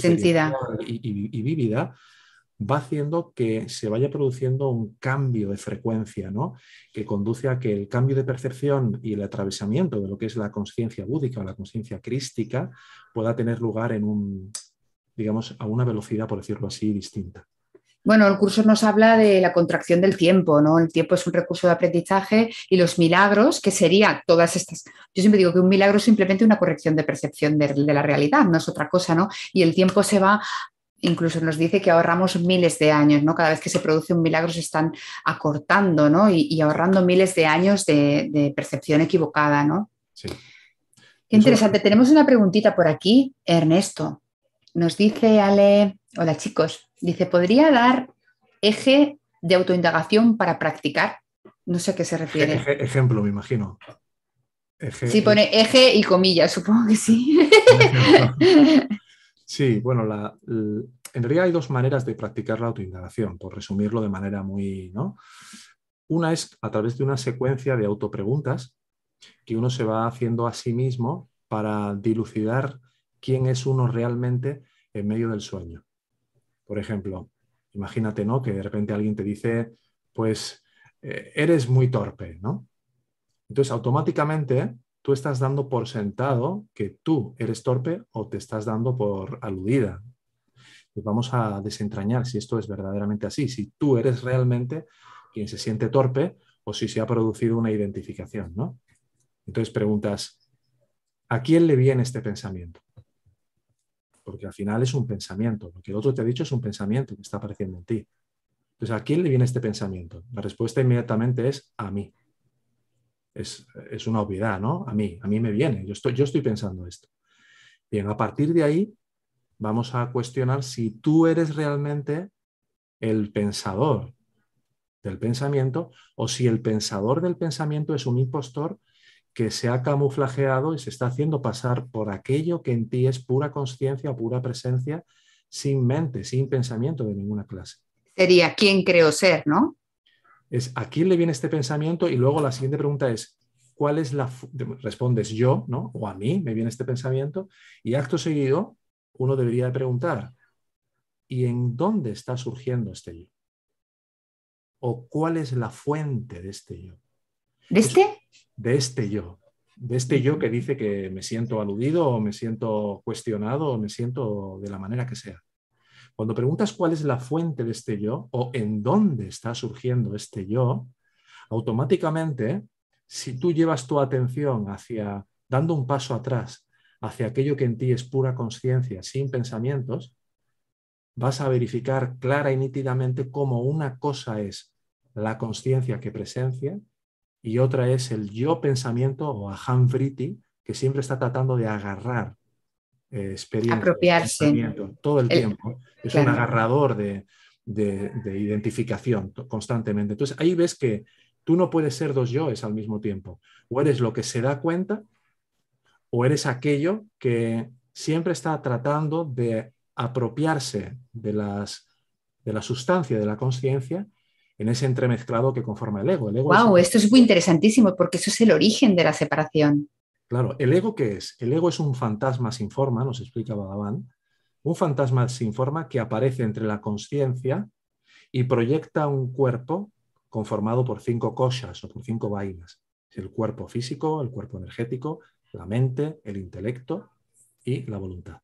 y, y, vívida, va haciendo que se vaya produciendo un cambio de frecuencia, ¿no? que conduce a que el cambio de percepción y el atravesamiento de lo que es la conciencia búdica o la conciencia crística pueda tener lugar en un, digamos, a una velocidad, por decirlo así, distinta. Bueno, el curso nos habla de la contracción del tiempo, ¿no? El tiempo es un recurso de aprendizaje y los milagros, que sería todas estas. Yo siempre digo que un milagro es simplemente una corrección de percepción de, la realidad, no es otra cosa, ¿no? Y el tiempo se va incluso nos dice que ahorramos miles de años, ¿no? Cada vez que se produce un milagro se están acortando, ¿no? Y, ahorrando miles de años de, percepción equivocada, ¿no? Sí. Qué interesante. Tenemos una preguntita por aquí, Ernesto. Nos dice Ale, hola chicos, dice, ¿podría dar eje de autoindagación para practicar? No sé a qué se refiere. ejemplo, me imagino. sí, pone eje y comillas, supongo que sí. Sí, bueno, en realidad hay dos maneras de practicar la autoindagación, por resumirlo de manera muy... ¿no? Una es a través de una secuencia de autopreguntas que uno se va haciendo a sí mismo para dilucidar quién es uno realmente en medio del sueño. Por ejemplo, imagínate ¿no? que de repente alguien te dice, pues eh, eres muy torpe, ¿no? Entonces, automáticamente tú estás dando por sentado que tú eres torpe o te estás dando por aludida. Pues vamos a desentrañar si esto es verdaderamente así, si tú eres realmente quien se siente torpe o si se ha producido una identificación, ¿no? Entonces preguntas, ¿a quién le viene este pensamiento? Porque al final es un pensamiento. Lo que el otro te ha dicho es un pensamiento que está apareciendo en ti. Entonces, ¿a quién le viene este pensamiento? La respuesta inmediatamente es a mí. Es, una obviedad, ¿no? A mí, a mí me viene. Yo estoy, yo estoy pensando esto. Bien, a partir de ahí vamos a cuestionar si tú eres realmente el pensador del pensamiento o si el pensador del pensamiento es un impostor que se ha camuflajeado y se está haciendo pasar por aquello que en ti es pura conciencia, pura presencia, sin mente, sin pensamiento de ninguna clase. Sería quién creo ser, ¿no? Es a quién le viene este pensamiento y luego la siguiente pregunta es, ¿cuál es la... Respondes yo, ¿no? O a mí me viene este pensamiento y acto seguido uno debería preguntar, ¿y en dónde está surgiendo este yo? ¿O cuál es la fuente de este yo? ¿De este? De este yo. De este yo que dice que me siento aludido o me siento cuestionado o me siento de la manera que sea. Cuando preguntas cuál es la fuente de este yo o en dónde está surgiendo este yo, automáticamente, si tú llevas tu atención hacia, dando un paso atrás, hacia aquello que en ti es pura conciencia, sin pensamientos, vas a verificar clara y nítidamente cómo una cosa es la conciencia que presencia y otra es el yo pensamiento o aham vritti, que siempre está tratando de agarrar eh, experiencia, apropiarse todo el, tiempo. Es un agarrador de, identificación constantemente. Entonces ahí ves que tú no puedes ser dos yoes al mismo tiempo. O eres lo que se da cuenta o eres aquello que siempre está tratando de apropiarse de, las, de la sustancia de la conciencia en ese entremezclado que conforma el ego. El wow, esto es muy interesantísimo porque eso es el origen de la separación. Claro, ¿el ego qué es? El ego es un fantasma sin forma, nos explica Bhagavan, un fantasma sin forma que aparece entre la conciencia y proyecta un cuerpo conformado por cinco cosas o por cinco vainas. El cuerpo físico, el cuerpo energético, la mente, el intelecto y la voluntad.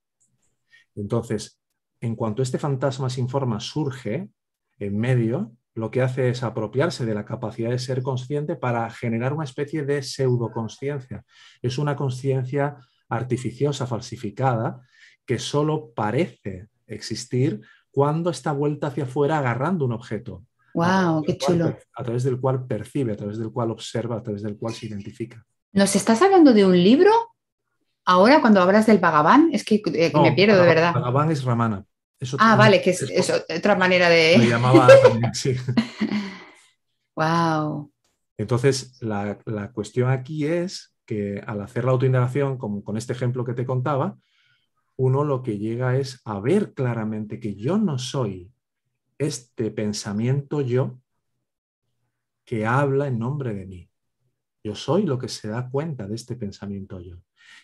Entonces, en cuanto este fantasma sin forma surge en medio, lo que hace es apropiarse de la capacidad de ser consciente para generar una especie de pseudoconsciencia. Es una conciencia artificiosa, falsificada, que solo parece existir cuando está vuelta hacia afuera agarrando un objeto. ¡Wow! ¡Qué chulo! a través del cual percibe, a través del cual observa, a través del cual se identifica. ¿Nos estás hablando de un libro? Ahora, cuando hablas del Bhagavan, es que, eh, me pierdo de verdad. Bhagavan es Ramana ah, vale, que es, otra manera de. Me llamaba también, sí. wow. Entonces, la, cuestión aquí es que al hacer la autoindagación, como con este ejemplo que te contaba, uno lo que llega es a ver claramente que yo no soy este pensamiento yo que habla en nombre de mí. Yo soy lo que se da cuenta de este pensamiento yo.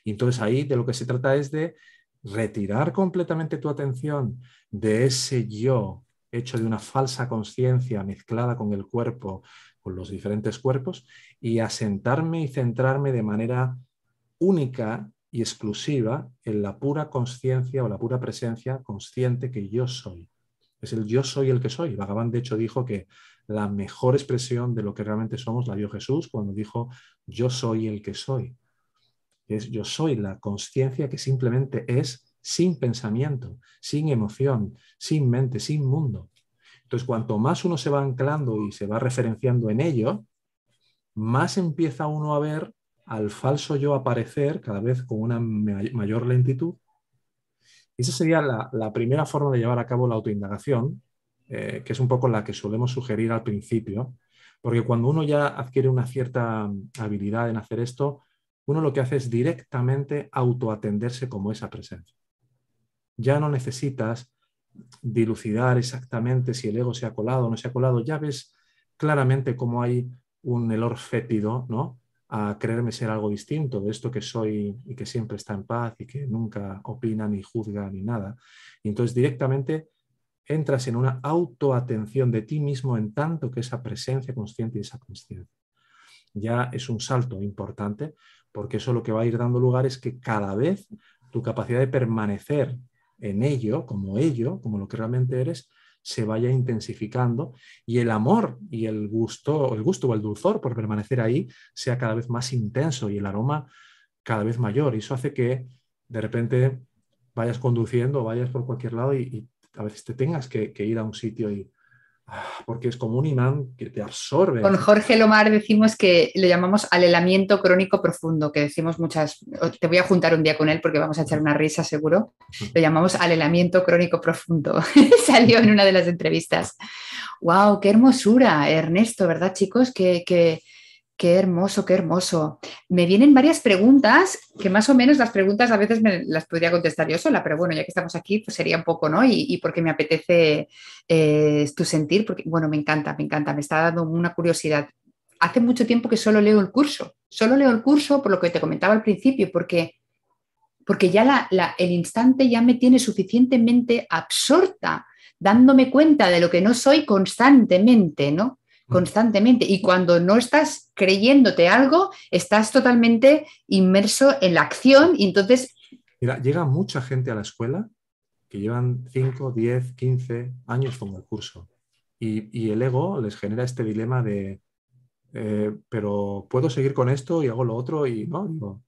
Y entonces ahí de lo que se trata es de retirar completamente tu atención de ese yo hecho de una falsa conciencia mezclada con el cuerpo, con los diferentes cuerpos, y asentarme y centrarme de manera única y exclusiva en la pura conciencia o la pura presencia consciente que yo soy. Es el yo soy el que soy. Bhagavan, de hecho, dijo que la mejor expresión de lo que realmente somos la dio Jesús cuando dijo yo soy el que soy es yo soy la conciencia que simplemente es sin pensamiento, sin emoción, sin mente, sin mundo. Entonces, cuanto más uno se va anclando y se va referenciando en ello, más empieza uno a ver al falso yo aparecer cada vez con una mayor lentitud. esa sería la, primera forma de llevar a cabo la autoindagación, eh, que es un poco la que solemos sugerir al principio, porque cuando uno ya adquiere una cierta habilidad en hacer esto, uno lo que hace es directamente autoatenderse como esa presencia. Ya no necesitas dilucidar exactamente si el ego se ha colado o no se ha colado, ya ves claramente cómo hay un elor fétido, ¿no? a creerme ser algo distinto de esto que soy y que siempre está en paz y que nunca opina ni juzga ni nada. Y entonces directamente entras en una autoatención de ti mismo en tanto que esa presencia consciente y esa conciencia. ya es un salto importante, porque eso lo que va a ir dando lugar es que cada vez tu capacidad de permanecer en ello, como ello, como lo que realmente eres, se vaya intensificando y el amor y el gusto, el gusto o el dulzor por permanecer ahí sea cada vez más intenso y el aroma cada vez mayor. Y eso hace que de repente vayas conduciendo, vayas por cualquier lado y, a veces te tengas que, ir a un sitio y, porque es como un imán que te absorbe. Con Jorge Lomar decimos que le llamamos alelamiento crónico profundo, que decimos muchas, te voy a juntar un día con él porque vamos a echar una risa seguro, lo llamamos alelamiento crónico profundo, salió en una de las entrevistas. ¡Wow! ¡Qué hermosura, Ernesto! ¿Verdad, chicos? Que, que Qué hermoso, qué hermoso. Me vienen varias preguntas, que más o menos las preguntas a veces me las podría contestar yo sola, pero bueno, ya que estamos aquí, pues sería un poco, ¿no? Y, porque me apetece eh, tu sentir, porque, bueno, me encanta, me encanta, me está dando una curiosidad. Hace mucho tiempo que solo leo el curso, solo leo el curso por lo que te comentaba al principio, porque, porque ya el instante ya me tiene suficientemente absorta, dándome cuenta de lo que no soy constantemente, ¿no? Constantemente. Y cuando no estás creyéndote algo, estás totalmente inmerso en la acción y entonces... Mira, llega mucha gente a la escuela que llevan 5, 10, 15 años con el curso. Y, el ego les genera este dilema de, eh, pero puedo seguir con esto y hago lo otro y no, digo,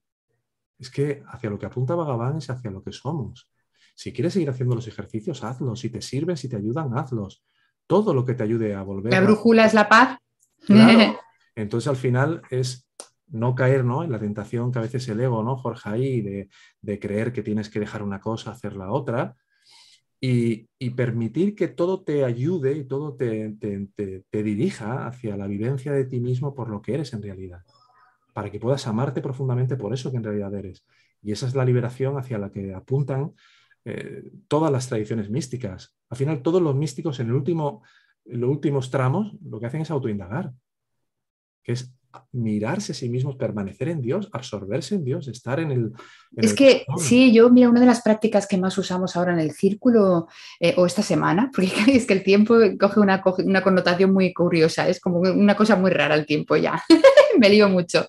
es que hacia lo que apunta Bhagavan es hacia lo que somos. Si quieres seguir haciendo los ejercicios, hazlos. Si te sirven, si te ayudan, hazlos todo lo que te ayude a volver. La brújula es la paz. Entonces al final es no caer ¿no? en la tentación que a veces el ego, ¿no, Jorge? Ahí de, creer que tienes que dejar una cosa, hacer la otra. Y, permitir que todo te ayude y todo te, te, dirija hacia la vivencia de ti mismo por lo que eres en realidad, para que puedas amarte profundamente por eso que en realidad eres. Y esa es la liberación hacia la que apuntan eh, todas las tradiciones místicas. Al final, todos los místicos en, el último, los últimos tramos lo que hacen es autoindagar, que es mirarse a sí mismos, permanecer en Dios, absorberse en Dios, estar en el... es que sí, yo, mira, una de las prácticas que más usamos ahora en el círculo eh, o esta semana, porque es que el tiempo coge una, una, connotación muy curiosa, es como una cosa muy rara el tiempo ya, me lío mucho.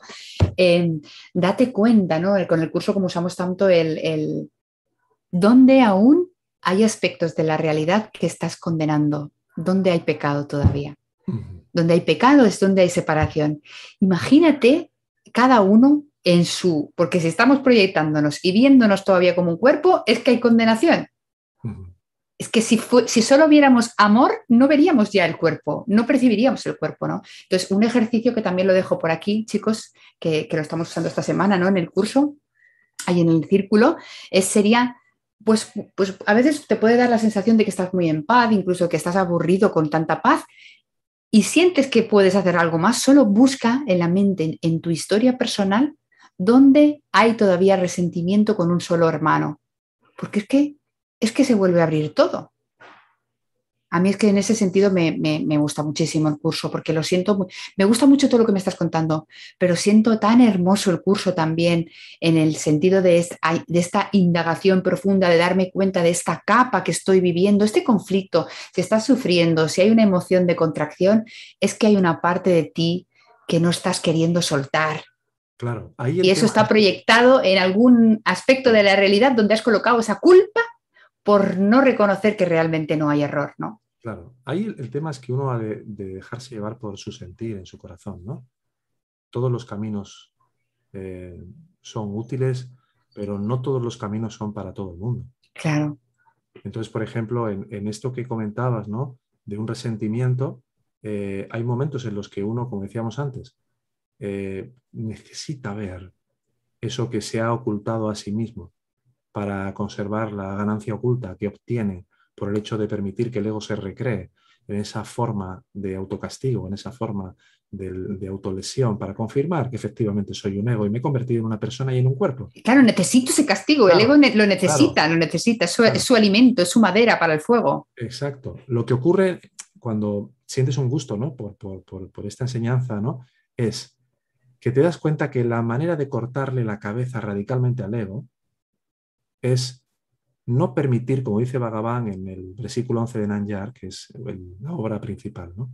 Eh, date cuenta, ¿no? Con el curso como usamos tanto el ¿Dónde aún hay aspectos de la realidad que estás condenando? ¿Dónde hay pecado todavía? Donde hay pecado es donde hay separación. Imagínate cada uno en su, porque si estamos proyectándonos y viéndonos todavía como un cuerpo, es que hay condenación. Es que si, si solo viéramos amor, no veríamos ya el cuerpo, no percibiríamos el cuerpo, ¿no? Entonces, un ejercicio que también lo dejo por aquí, chicos, que, lo estamos usando esta semana, ¿no? En el curso, ahí en el círculo, es, sería pues, pues a veces te puede dar la sensación de que estás muy en paz, incluso que estás aburrido con tanta paz y sientes que puedes hacer algo más, solo busca en la mente, en tu historia personal, donde hay todavía resentimiento con un solo hermano. Porque es que, es que se vuelve a abrir todo. A mí es que en ese sentido me, gusta muchísimo el curso, porque lo siento, me gusta mucho todo lo que me estás contando, pero siento tan hermoso el curso también en el sentido de esta, indagación profunda, de darme cuenta de esta capa que estoy viviendo, este conflicto, si estás sufriendo, si hay una emoción de contracción, es que hay una parte de ti que no estás queriendo soltar. Claro, y eso está proyectado en algún aspecto de la realidad donde has colocado esa culpa por no reconocer que realmente no hay error, ¿no? Claro, ahí el, tema es que uno ha de, dejarse llevar por su sentir en su corazón, ¿no? Todos los caminos eh, son útiles, pero no todos los caminos son para todo el mundo. Claro. Entonces, por ejemplo, en, esto que comentabas, ¿no? De un resentimiento, eh, hay momentos en los que uno, como decíamos antes, eh, necesita ver eso que se ha ocultado a sí mismo para conservar la ganancia oculta que obtiene por el hecho de permitir que el ego se recree en esa forma de autocastigo, en esa forma de, autolesión, para confirmar que efectivamente soy un ego y me he convertido en una persona y en un cuerpo. Claro, necesito ese castigo, el ego lo necesita, lo necesita, es su, alimento, es su madera para el fuego. Exacto. Lo que ocurre cuando sientes un gusto ¿no? por, por esta enseñanza ¿no? es que te das cuenta que la manera de cortarle la cabeza radicalmente al ego es no permitir, como dice Bhagavan en el versículo 11 de Nanyar, que es la obra principal, ¿no?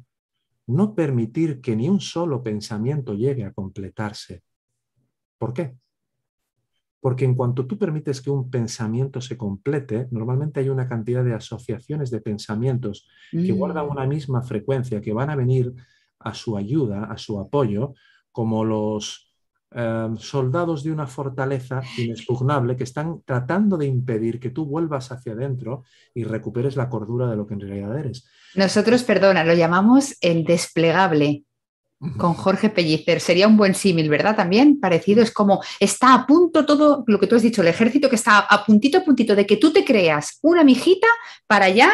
no permitir que ni un solo pensamiento llegue a completarse. ¿Por qué? Porque en cuanto tú permites que un pensamiento se complete, normalmente hay una cantidad de asociaciones de pensamientos que guardan mm. una misma frecuencia, que van a venir a su ayuda, a su apoyo, como los em, soldados de una fortaleza inexpugnable que están tratando de impedir que tú vuelvas hacia adentro y recuperes la cordura de lo que en realidad eres. Nosotros, perdona, lo llamamos el desplegable con Jorge Pellicer. Sería un buen símil, ¿verdad? También parecido, es como está a punto todo lo que tú has dicho, el ejército que está a puntito a puntito de que tú te creas una mijita para allá.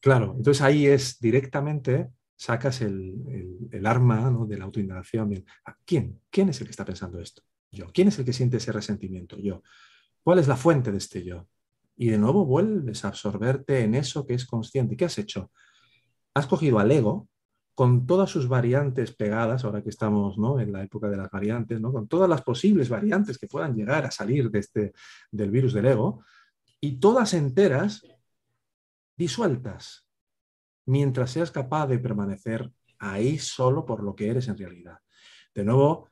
Claro, entonces ahí es directamente, sacas el, arma de la autoindagación. ¿Quién? ¿Quién es el que está pensando esto? Yo. ¿Quién es el que siente ese resentimiento? Yo. ¿Cuál es la fuente de este yo? Y de nuevo vuelves a absorberte en eso que es consciente. ¿Qué has hecho? Has cogido al ego, con todas sus variantes pegadas, ahora que estamos ¿no? en la época de las variantes, ¿no? con todas las posibles variantes que puedan llegar a salir de este, del virus del ego, y todas enteras disueltas, mientras seas capaz de permanecer ahí solo por lo que eres en realidad. De nuevo,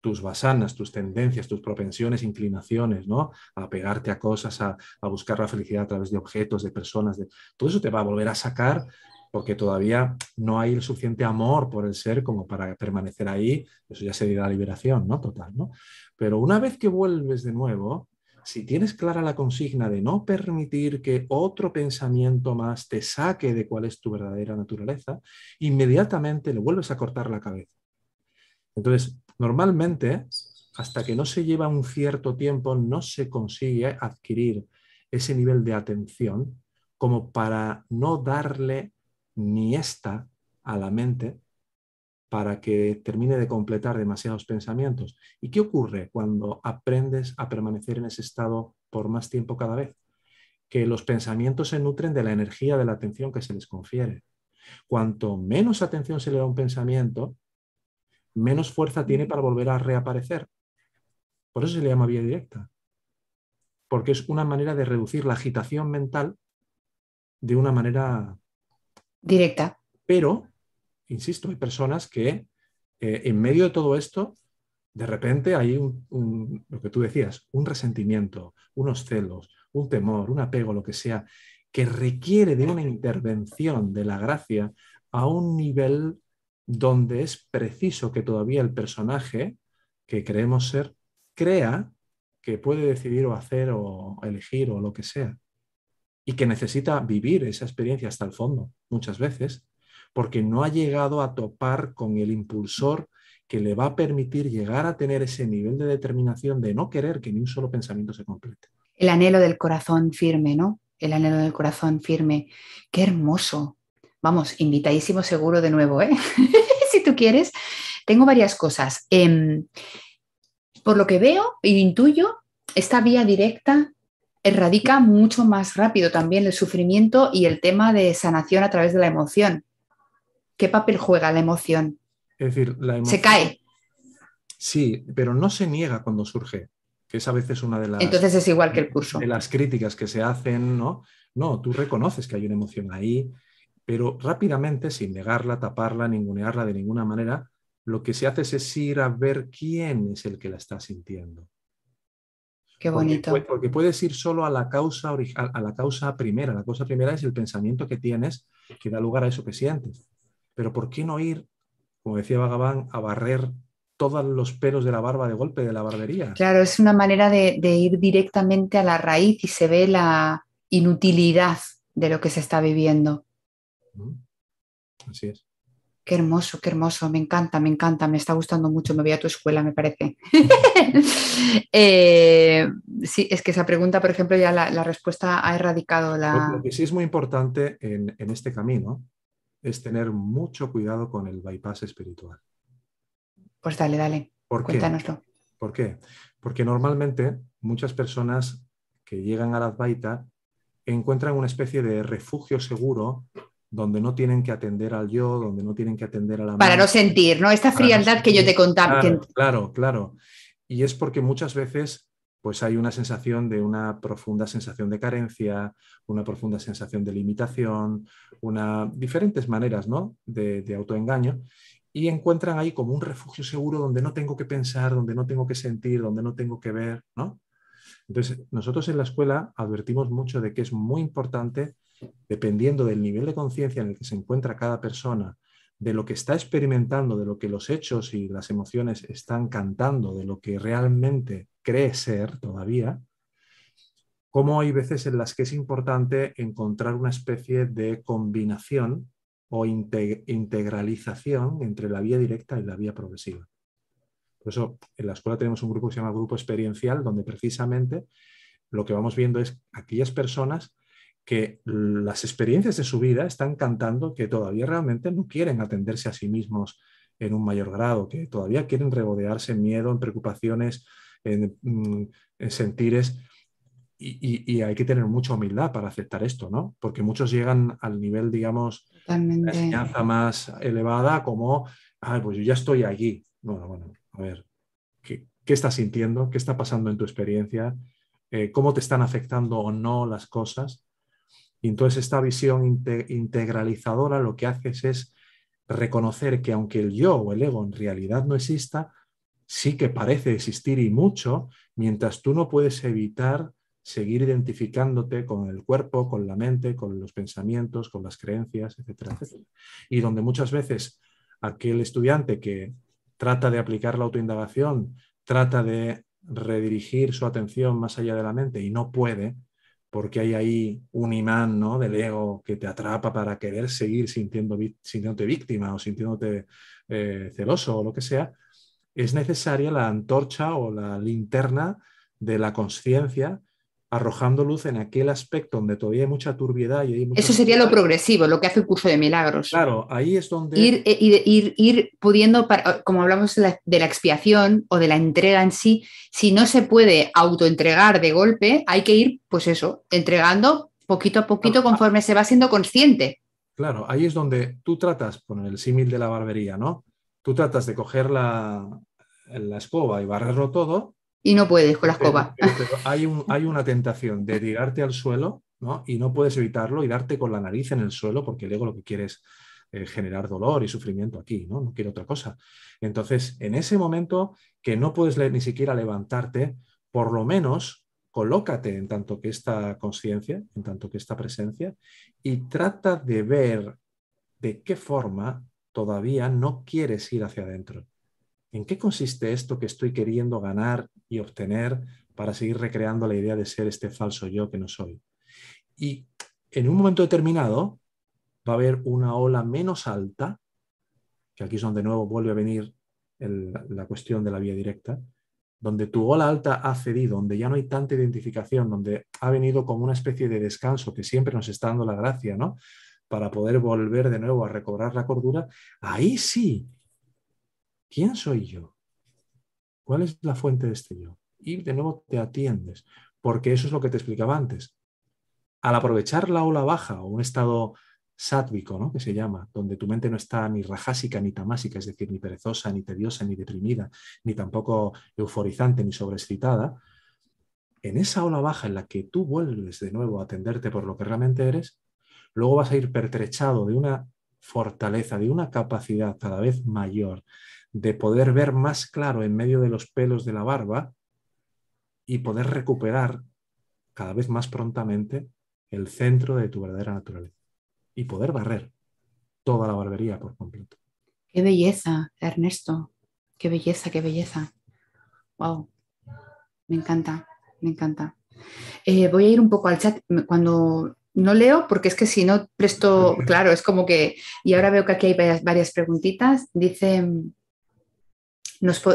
tus basanas, tus tendencias, tus propensiones, inclinaciones, ¿no? A pegarte a cosas, a, buscar la felicidad a través de objetos, de personas, de... todo eso te va a volver a sacar porque todavía no hay el suficiente amor por el ser como para permanecer ahí, eso ya sería la liberación, ¿no? Total, ¿no? Pero una vez que vuelves de nuevo, si tienes clara la consigna de no permitir que otro pensamiento más te saque de cuál es tu verdadera naturaleza, inmediatamente le vuelves a cortar la cabeza. Entonces, normalmente, hasta que no se lleva un cierto tiempo, no se consigue adquirir ese nivel de atención como para no darle ni esta a la mente para que termine de completar demasiados pensamientos. ¿Y qué ocurre cuando aprendes a permanecer en ese estado por más tiempo cada vez? Que los pensamientos se nutren de la energía de la atención que se les confiere. Cuanto menos atención se le da a un pensamiento, menos fuerza tiene para volver a reaparecer. Por eso se le llama vía directa. Porque es una manera de reducir la agitación mental de una manera Directa. Pero, insisto, hay personas que eh, en medio de todo esto, de repente hay un, lo que tú decías, un resentimiento, unos celos, un temor, un apego, lo que sea, que requiere de una intervención de la gracia a un nivel donde es preciso que todavía el personaje que creemos ser crea que puede decidir o hacer o elegir o lo que sea y que necesita vivir esa experiencia hasta el fondo muchas veces, porque no ha llegado a topar con el impulsor que le va a permitir llegar a tener ese nivel de determinación de no querer que ni un solo pensamiento se complete. El anhelo del corazón firme, ¿no? El anhelo del corazón firme. Qué hermoso. Vamos, invitadísimo seguro de nuevo, ¿eh? si tú quieres. Tengo varias cosas. Em, por lo que veo e intuyo, esta vía directa erradica mucho más rápido también el sufrimiento y el tema de sanación a través de la emoción. ¿Qué papel juega la emoción? Es decir, la emoción... Se cae. Sí, pero no se niega cuando surge, que es a veces una de las... Entonces es igual que el curso. De las críticas que se hacen, ¿no? No, tú reconoces que hay una emoción ahí, pero rápidamente, sin negarla, taparla, ningunearla de ninguna manera, lo que se hace es ir a ver quién es el que la está sintiendo. Qué bonito. Porque, puedes ir solo a la, causa, a la causa primera. La causa primera es el pensamiento que tienes que da lugar a eso que sientes. Pero ¿por qué no ir, como decía Vagabán, a barrer todos los pelos de la barba de golpe de la barbería? Claro, es una manera de, de ir directamente a la raíz y se ve la inutilidad de lo que se está viviendo. Así es. Qué hermoso, qué hermoso, me encanta, me encanta, me está gustando mucho, me voy a tu escuela, me parece. Eh, sí, es que esa pregunta, por ejemplo, ya la, respuesta ha erradicado la... Lo que sí es muy importante en, este camino es tener mucho cuidado con el bypass espiritual. Pues dale, dale, ¿Por cuéntanoslo. ¿Por qué? Porque normalmente muchas personas que llegan a la Advaita encuentran una especie de refugio seguro donde no tienen que atender al yo, donde no tienen que atender a la... Para no sentir, ¿no? Esta frialdad que yo te contaba. Claro, claro, claro. Y es porque muchas veces pues hay una sensación de una profunda sensación de carencia, una profunda sensación de limitación, una, diferentes maneras ¿no? de, de autoengaño y encuentran ahí como un refugio seguro donde no tengo que pensar, donde no tengo que sentir, donde no tengo que ver, ¿no? Entonces, nosotros en la escuela advertimos mucho de que es muy importante, dependiendo del nivel de conciencia en el que se encuentra cada persona, de lo que está experimentando, de lo que los hechos y las emociones están cantando, de lo que realmente cree ser todavía, cómo hay veces en las que es importante encontrar una especie de combinación o integralización entre la vía directa y la vía progresiva. Por eso en la escuela tenemos un grupo que se llama Grupo Experiencial, donde precisamente lo que vamos viendo es aquellas personas que las experiencias de su vida están cantando que todavía realmente no quieren atenderse a sí mismos en un mayor grado, que todavía quieren regodearse en miedo, en preocupaciones, en, mm, sentires. Y, hay que tener mucha humildad para aceptar esto, ¿no? Porque muchos llegan al nivel, digamos, de enseñanza más elevada como, ay, pues yo ya estoy allí. Bueno, bueno, a ver, ¿qué, estás sintiendo? ¿Qué está pasando en tu experiencia? Eh, ¿Cómo te están afectando o no las cosas? Y entonces esta visión integralizadora lo que haces es reconocer que aunque el yo o el ego en realidad no exista, sí que parece existir y mucho, mientras tú no puedes evitar seguir identificándote con el cuerpo, con la mente, con los pensamientos, con las creencias, etcétera, etcétera. Y donde muchas veces aquel estudiante que trata de aplicar la autoindagación, trata de redirigir su atención más allá de la mente y no puede, porque hay ahí un imán ¿no? del ego que te atrapa para querer seguir sintiendo, sintiéndote víctima o sintiéndote eh, celoso o lo que sea, es necesaria la antorcha o la linterna de la conciencia arrojando luz en aquel aspecto donde todavía hay mucha turbiedad. Y hay Eso sería lo progresivo, lo que hace el curso de milagros. Claro, ahí es donde... Ir, eh, ir, ir, pudiendo, como hablamos de la, expiación o de la entrega en sí, si no se puede autoentregar de golpe, hay que ir, pues eso, entregando poquito a poquito conforme se va siendo consciente. Claro, ahí es donde tú tratas, con el símil de la barbería, ¿no? Tú tratas de coger la, la escoba y barrerlo todo, y no puedes con la escoba. hay, un, hay una tentación de tirarte al suelo ¿no? y no puedes evitarlo y darte con la nariz en el suelo porque el ego lo que quiere es eh, generar dolor y sufrimiento aquí, ¿no? no quiere otra cosa. Entonces, en ese momento que no puedes ni siquiera levantarte, por lo menos colócate en tanto que esta conciencia, en tanto que esta presencia, y trata de ver de qué forma todavía no quieres ir hacia adentro. ¿En qué consiste esto que estoy queriendo ganar y obtener para seguir recreando la idea de ser este falso yo que no soy? Y en un momento determinado va a haber una ola menos alta, que aquí es donde de nuevo vuelve a venir la cuestión de la vía directa, donde tu ola alta ha cedido, donde ya no hay tanta identificación, donde ha venido como una especie de descanso que siempre nos está dando la gracia, ¿no? Para poder volver de nuevo a recobrar la cordura, ahí sí ¿Quién soy yo? ¿Cuál es la fuente de este yo? Y de nuevo te atiendes, porque eso es lo que te explicaba antes. Al aprovechar la ola baja o un estado sátvico, ¿no? que se llama, donde tu mente no está ni rajásica ni tamásica, es decir, ni perezosa, ni tediosa, ni deprimida, ni tampoco euforizante, ni sobreexcitada, en esa ola baja en la que tú vuelves de nuevo a atenderte por lo que realmente eres, luego vas a ir pertrechado de una fortaleza, de una capacidad cada vez mayor de poder ver más claro en medio de los pelos de la barba y poder recuperar cada vez más prontamente el centro de tu verdadera naturaleza y poder barrer toda la barbería por completo. Qué belleza, Ernesto. Qué belleza, qué belleza. Wow. Me encanta, me encanta. Eh, voy a ir un poco al chat cuando no leo, porque es que si no presto, claro, es como que, y ahora veo que aquí hay varias, varias preguntitas. Dice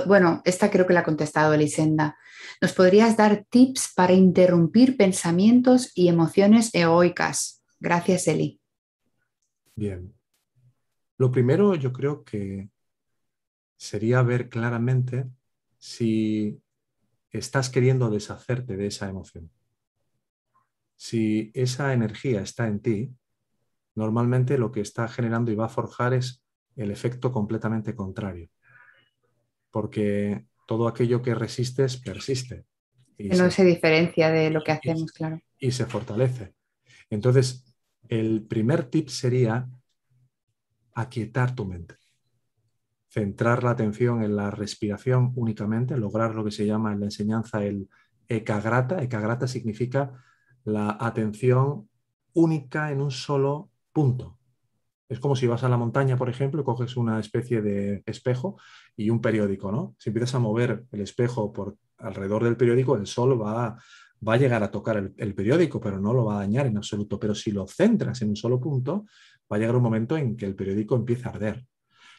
bueno, esta creo que la ha contestado Elisenda. ¿Nos podrías dar tips para interrumpir pensamientos y emociones egoicas? Gracias, Eli. Bien. Lo primero yo creo que sería ver claramente si estás queriendo deshacerte de esa emoción. Si esa energía está en ti, normalmente lo que está generando y va a forjar es el efecto completamente contrario porque todo aquello que resistes persiste. que no se, diferencia de lo que hacemos, claro. Y se fortalece. Entonces, el primer tip sería aquietar tu mente. Centrar la atención en la respiración únicamente, lograr lo que se llama en la enseñanza el ekagrata. Ekagrata significa la atención única en un solo punto. Es como si vas a la montaña, por ejemplo, y coges una especie de espejo y un periódico, ¿no? Si empiezas a mover el espejo por alrededor del periódico, el sol va, va a llegar a tocar el, periódico, pero no lo va a dañar en absoluto. Pero si lo centras en un solo punto, va a llegar un momento en que el periódico empieza a arder.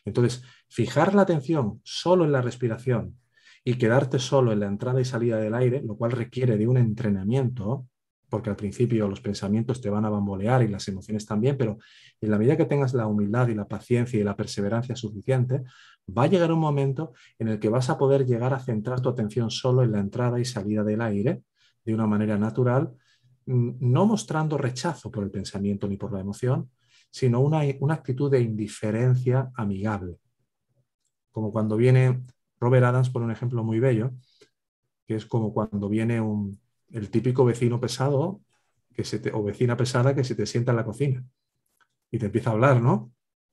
Entonces, fijar la atención solo en la respiración y quedarte solo en la entrada y salida del aire, lo cual requiere de un entrenamiento, porque al principio los pensamientos te van a bambolear y las emociones también, pero en la medida que tengas la humildad y la paciencia y la perseverancia suficiente, va a llegar un momento en el que vas a poder llegar a centrar tu atención solo en la entrada y salida del aire de una manera natural, mm, no mostrando rechazo por el pensamiento ni por la emoción, sino una, actitud de indiferencia amigable. Como cuando viene Robert Adams, por un ejemplo muy bello, que es como cuando viene un, el típico vecino pesado que se o vecina pesada que se te sienta en la cocina y te empieza a hablar, ¿no?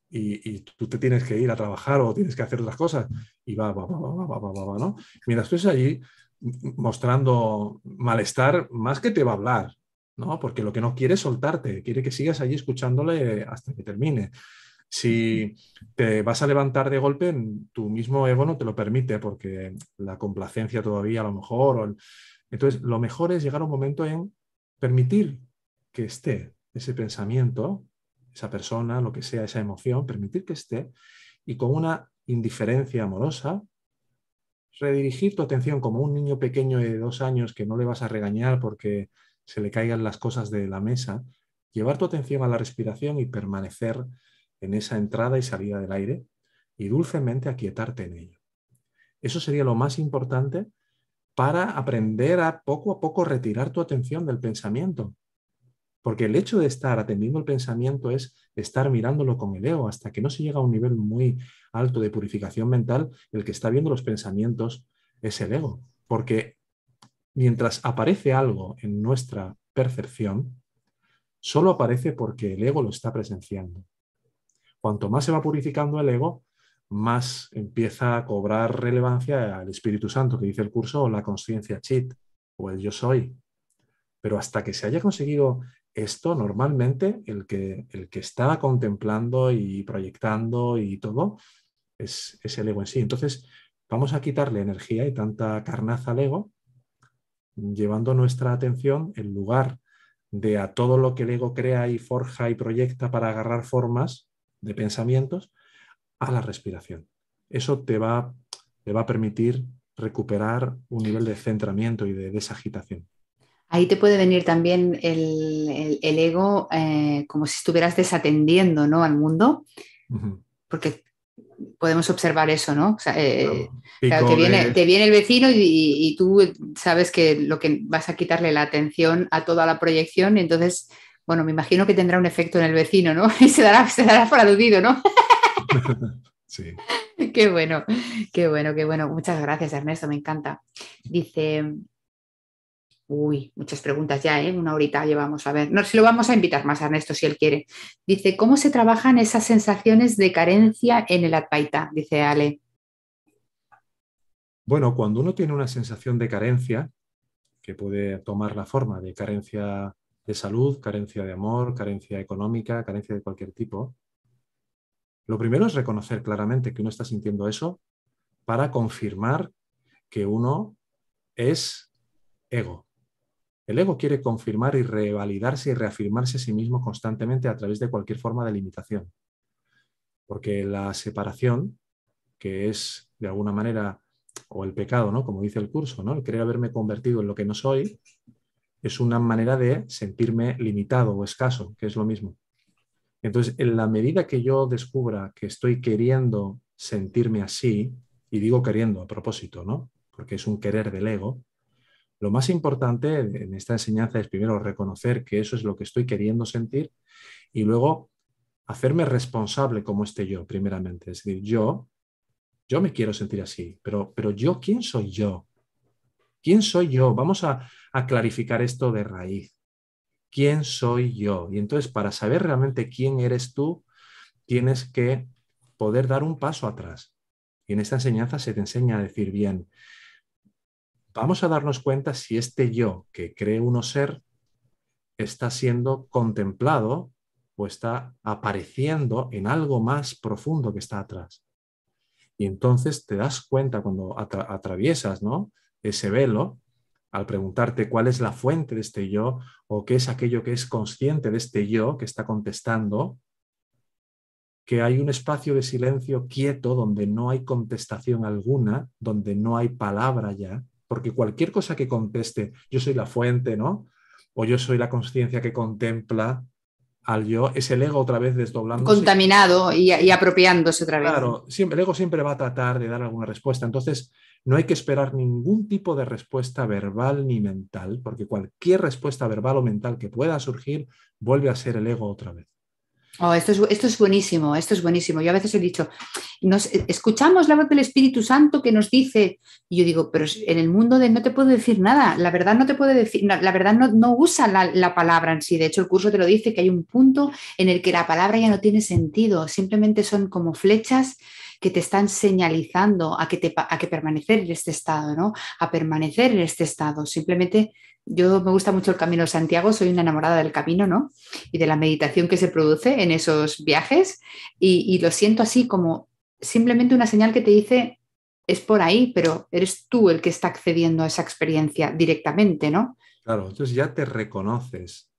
Y, tú te tienes que ir a trabajar o tienes que hacer otras cosas y va, va, va, va, va, va, va, ¿no? Mientras tú estás allí mostrando malestar, más que te va a hablar, ¿no? Porque lo que no quiere es soltarte, quiere que sigas allí escuchándole hasta que termine. Si te vas a levantar de golpe, tu mismo ego no te lo permite porque la complacencia todavía a lo mejor. Entonces, lo mejor es llegar a un momento en permitir que esté ese pensamiento, esa persona, lo que sea, esa emoción, permitir que esté y con una indiferencia amorosa, redirigir tu atención como un niño pequeño de dos años que no le vas a regañar porque se le caigan las cosas de la mesa, llevar tu atención a la respiración y permanecer en esa entrada y salida del aire y dulcemente aquietarte en ello. Eso sería lo más importante para aprender a poco a poco retirar tu atención del pensamiento. Porque el hecho de estar atendiendo el pensamiento es estar mirándolo con el ego hasta que no se llega a un nivel muy alto de purificación mental, el que está viendo los pensamientos es el ego. Porque mientras aparece algo en nuestra percepción, solo aparece porque el ego lo está presenciando. Cuanto más se va purificando el ego, más empieza a cobrar relevancia al Espíritu Santo, que dice el curso, o la conciencia chit, o el yo soy. Pero hasta que se haya conseguido esto, normalmente el que, el que está contemplando y proyectando y todo es, es el ego en sí. Entonces, vamos a quitarle energía y tanta carnaza al ego llevando nuestra atención en lugar de a todo lo que el ego crea y forja y proyecta para agarrar formas de pensamientos, a la respiración. Eso te va, te va a permitir recuperar un nivel de centramiento y de desagitación. Ahí te puede venir también el, ego eh, como si estuvieras desatendiendo ¿no? al mundo, porque podemos observar eso, ¿no? O sea, eh, te, viene, el vecino y, tú sabes que lo que vas a quitarle la atención a toda la proyección y entonces, bueno, me imagino que tendrá un efecto en el vecino, ¿no? Y se dará, se dará por aludido, ¿no? sí. Qué bueno, qué bueno, qué bueno. Muchas gracias, Ernesto, me encanta. Dice, Uy, muchas preguntas ya, ¿eh? Una horita llevamos a ver. No, si lo vamos a invitar más a Ernesto si él quiere. Dice, ¿cómo se trabajan esas sensaciones de carencia en el Advaita? Dice Ale. Bueno, cuando uno tiene una sensación de carencia, que puede tomar la forma de carencia de salud, carencia de amor, carencia económica, carencia de cualquier tipo, lo primero es reconocer claramente que uno está sintiendo eso para confirmar que uno es ego, el ego quiere confirmar y revalidarse y reafirmarse a sí mismo constantemente a través de cualquier forma de limitación. Porque la separación, que es de alguna manera, o el pecado, ¿no? como dice el curso, ¿no? el querer haberme convertido en lo que no soy, es una manera de sentirme limitado o escaso, que es lo mismo. Entonces, en la medida que yo descubra que estoy queriendo sentirme así, y digo queriendo a propósito, ¿no? Porque es un querer del ego, lo más importante en esta enseñanza es primero reconocer que eso es lo que estoy queriendo sentir y luego hacerme responsable como esté yo, primeramente. Es decir, yo, yo me quiero sentir así, pero, pero yo, ¿quién soy yo? ¿Quién soy yo? Vamos a, a clarificar esto de raíz. ¿Quién soy yo? Y entonces, para saber realmente quién eres tú, tienes que poder dar un paso atrás. Y en esta enseñanza se te enseña a decir bien, vamos a darnos cuenta si este yo que cree uno ser está siendo contemplado o está apareciendo en algo más profundo que está atrás. Y entonces te das cuenta cuando atraviesas ¿no? ese velo, al preguntarte cuál es la fuente de este yo o qué es aquello que es consciente de este yo que está contestando, que hay un espacio de silencio quieto donde no hay contestación alguna, donde no hay palabra ya, porque cualquier cosa que conteste, yo soy la fuente, ¿no? O yo soy la conciencia que contempla al yo, es el ego otra vez desdoblando. Contaminado y, apropiándose otra vez. Claro, siempre, el ego siempre va a tratar de dar alguna respuesta. Entonces, no hay que esperar ningún tipo de respuesta verbal ni mental, porque cualquier respuesta verbal o mental que pueda surgir vuelve a ser el ego otra vez. Oh, esto, es, esto es buenísimo, esto es buenísimo. Yo a veces he dicho, nos, escuchamos la voz del Espíritu Santo que nos dice, y yo digo, pero en el mundo de no te puedo decir nada, la verdad no te puede decir, la verdad no, no usa la, la, palabra en sí. De hecho, el curso te lo dice que hay un punto en el que la palabra ya no tiene sentido, simplemente son como flechas que te están señalizando a que, te, a que permanecer en este estado, ¿no? A permanecer en este estado. Simplemente yo me gusta mucho el Camino de Santiago, soy una enamorada del camino, ¿no? Y de la meditación que se produce en esos viajes y, lo siento así como simplemente una señal que te dice, es por ahí, pero eres tú el que está accediendo a esa experiencia directamente, ¿no? Claro, entonces ya te reconoces.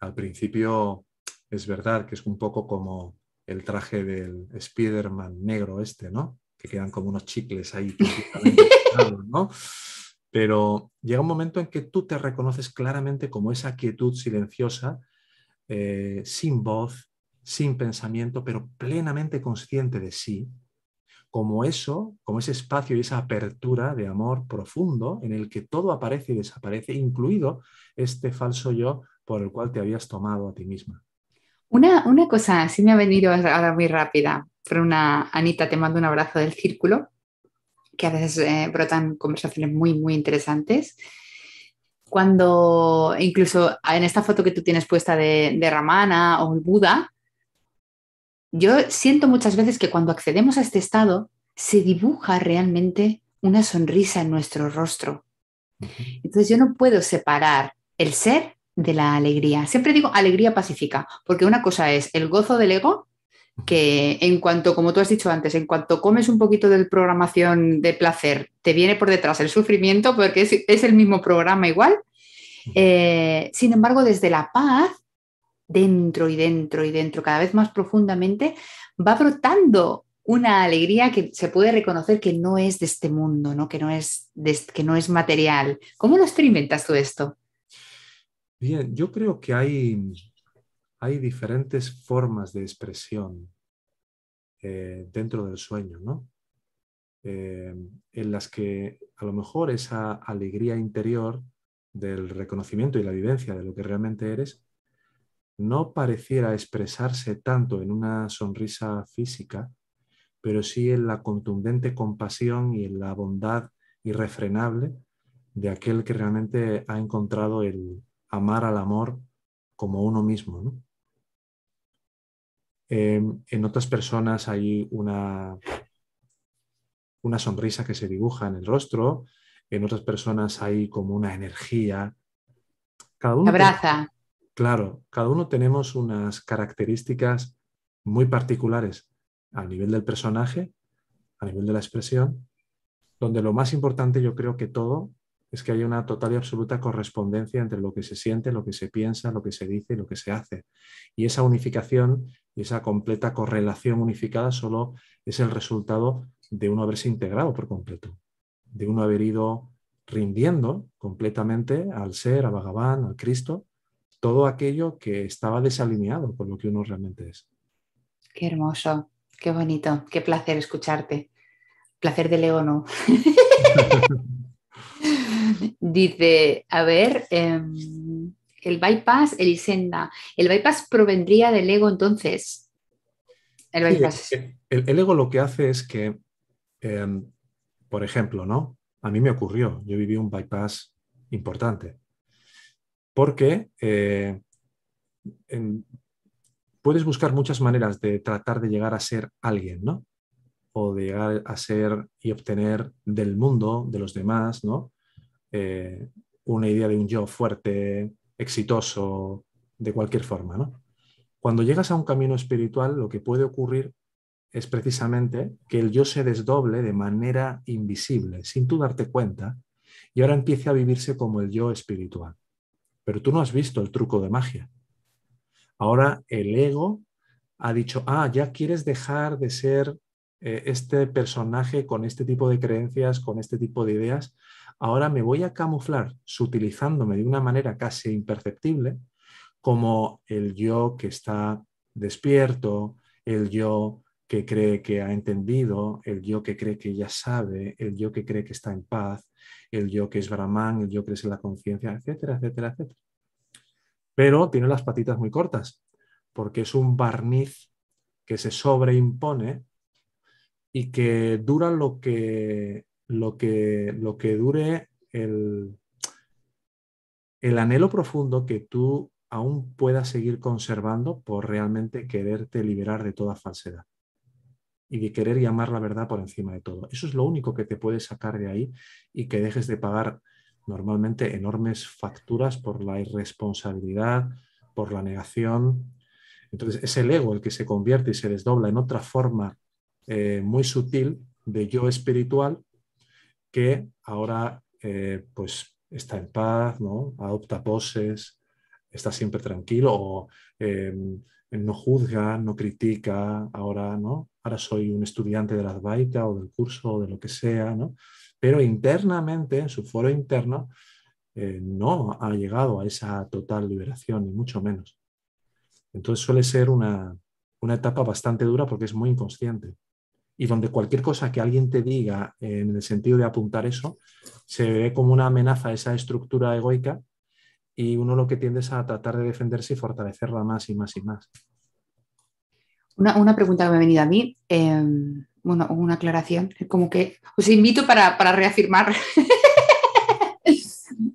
Al principio es verdad que es un poco como el traje del Spider-Man negro este, ¿no? Que quedan como unos chicles ahí, ¿no? Pero llega un momento en que tú te reconoces claramente como esa quietud silenciosa, eh, sin voz, sin pensamiento, pero plenamente consciente de sí, como eso, como ese espacio y esa apertura de amor profundo en el que todo aparece y desaparece, incluido este falso yo por el cual te habías tomado a ti misma. Una, una cosa, sí me ha venido ahora muy rápida, pero una, Anita, te mando un abrazo del círculo que a veces eh, brotan conversaciones muy, muy interesantes. Cuando, incluso en esta foto que tú tienes puesta de, de Ramana o el Buda, yo siento muchas veces que cuando accedemos a este estado se dibuja realmente una sonrisa en nuestro rostro. Entonces yo no puedo separar el ser de la alegría. Siempre digo alegría pacífica, porque una cosa es el gozo del ego que en cuanto, como tú has dicho antes, en cuanto comes un poquito de programación de placer, te viene por detrás el sufrimiento porque es, el mismo programa igual. Eh, sin embargo, desde la paz, dentro y dentro y dentro, cada vez más profundamente, va brotando una alegría que se puede reconocer que no es de este mundo, ¿no? Que, no es que no es material. ¿Cómo lo experimentas tú esto? Bien, yo creo que hay, hay diferentes formas de expresión eh, dentro del sueño, ¿no? Eh, en las que a lo mejor esa alegría interior del reconocimiento y la vivencia de lo que realmente eres no pareciera expresarse tanto en una sonrisa física, pero sí en la contundente compasión y en la bondad irrefrenable de aquel que realmente ha encontrado el amar al amor como uno mismo. ¿no? Em, en otras personas hay una, una sonrisa que se dibuja en el rostro, en otras personas hay como una energía. Cada uno Abraza. claro, cada uno tenemos unas características muy particulares a nivel del personaje, a nivel de la expresión, donde lo más importante yo creo que todo es que haya una total y absoluta correspondencia entre lo que se siente, lo que se piensa, lo que se dice y lo que se hace. Y esa unificación y esa completa correlación unificada solo es el resultado de uno haberse integrado por completo, de uno haber ido rindiendo completamente al ser, a Bhagavan, al Cristo, todo aquello que estaba desalineado con lo que uno realmente es. Qué hermoso, qué bonito, qué placer escucharte. Placer de Leono. Dice, a ver, em, el bypass, el Isenda. El bypass provendría del ego entonces. El, bypass. el, ego lo que hace es que, em, por ejemplo, ¿no? A mí me ocurrió, yo viví un bypass importante, porque eh, puedes buscar muchas maneras de tratar de llegar a ser alguien, ¿no? O de llegar a ser y obtener del mundo, de los demás, ¿no? Eh, una idea de un yo fuerte, exitoso, de cualquier forma, ¿no? Cuando llegas a un camino espiritual, lo que puede ocurrir es precisamente que el yo se desdoble de manera invisible, sin tú darte cuenta, y ahora empiece a vivirse como el yo espiritual. Pero tú no has visto el truco de magia. Ahora el ego ha dicho, ah, ya quieres dejar de ser eh, este personaje con este tipo de creencias, con este tipo de ideas. Ahora me voy a camuflar sutilizándome de una manera casi imperceptible como el yo que está despierto, el yo que cree que ha entendido, el yo que cree que ya sabe, el yo que cree que está en paz, el yo que es Brahman, el yo que es la conciencia, etcétera, etcétera, etcétera. Pero tiene las patitas muy cortas, porque es un barniz que se sobreimpone y que dura lo que, lo que, lo que dure el, el anhelo profundo que tú aún puedas seguir conservando por realmente quererte liberar de toda falsedad y de querer llamar la verdad por encima de todo. Eso es lo único que te puede sacar de ahí y que dejes de pagar normalmente enormes facturas por la irresponsabilidad, por la negación. Entonces es el ego el que se convierte y se desdobla en otra forma eh, muy sutil de yo espiritual que ahora eh, pues está en paz, ¿no? adopta poses, está siempre tranquilo o em, no juzga, no critica, ahora, ¿no? ahora soy un estudiante de la Advaita o del curso o de lo que sea, ¿no? pero internamente, en su foro interno, eh, no ha llegado a esa total liberación, ni mucho menos. Entonces suele ser una, una etapa bastante dura porque es muy inconsciente y donde cualquier cosa que alguien te diga en el sentido de apuntar eso, se ve como una amenaza a esa estructura egoica y uno lo que tiende es a tratar de defenderse y fortalecerla más y más y más. Una, pregunta que me ha venido a mí, em, bueno, una aclaración, como que os invito para, reafirmar.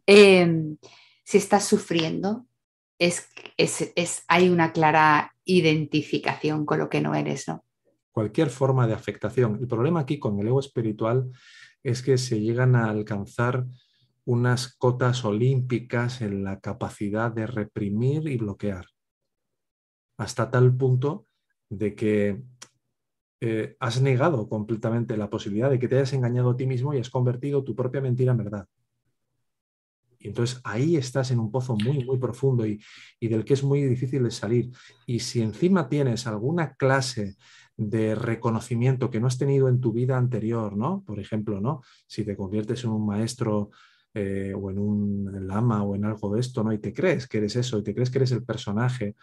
Em, si estás sufriendo, es, es, hay una clara identificación con lo que no eres, ¿no? Cualquier forma de afectación. El problema aquí con el ego espiritual es que se llegan a alcanzar unas cotas olímpicas en la capacidad de reprimir y bloquear, hasta tal punto de que eh, has negado completamente la posibilidad de que te hayas engañado a ti mismo y has convertido tu propia mentira en verdad. Y entonces ahí estás en un pozo muy, muy profundo y, y, del que es muy difícil de salir. Y si encima tienes alguna clase de reconocimiento que no has tenido en tu vida anterior, ¿no? Por ejemplo, ¿no? Si te conviertes en un maestro eh, o en un lama o en algo de esto, ¿no? Y te crees que eres eso, y te crees que eres el personaje,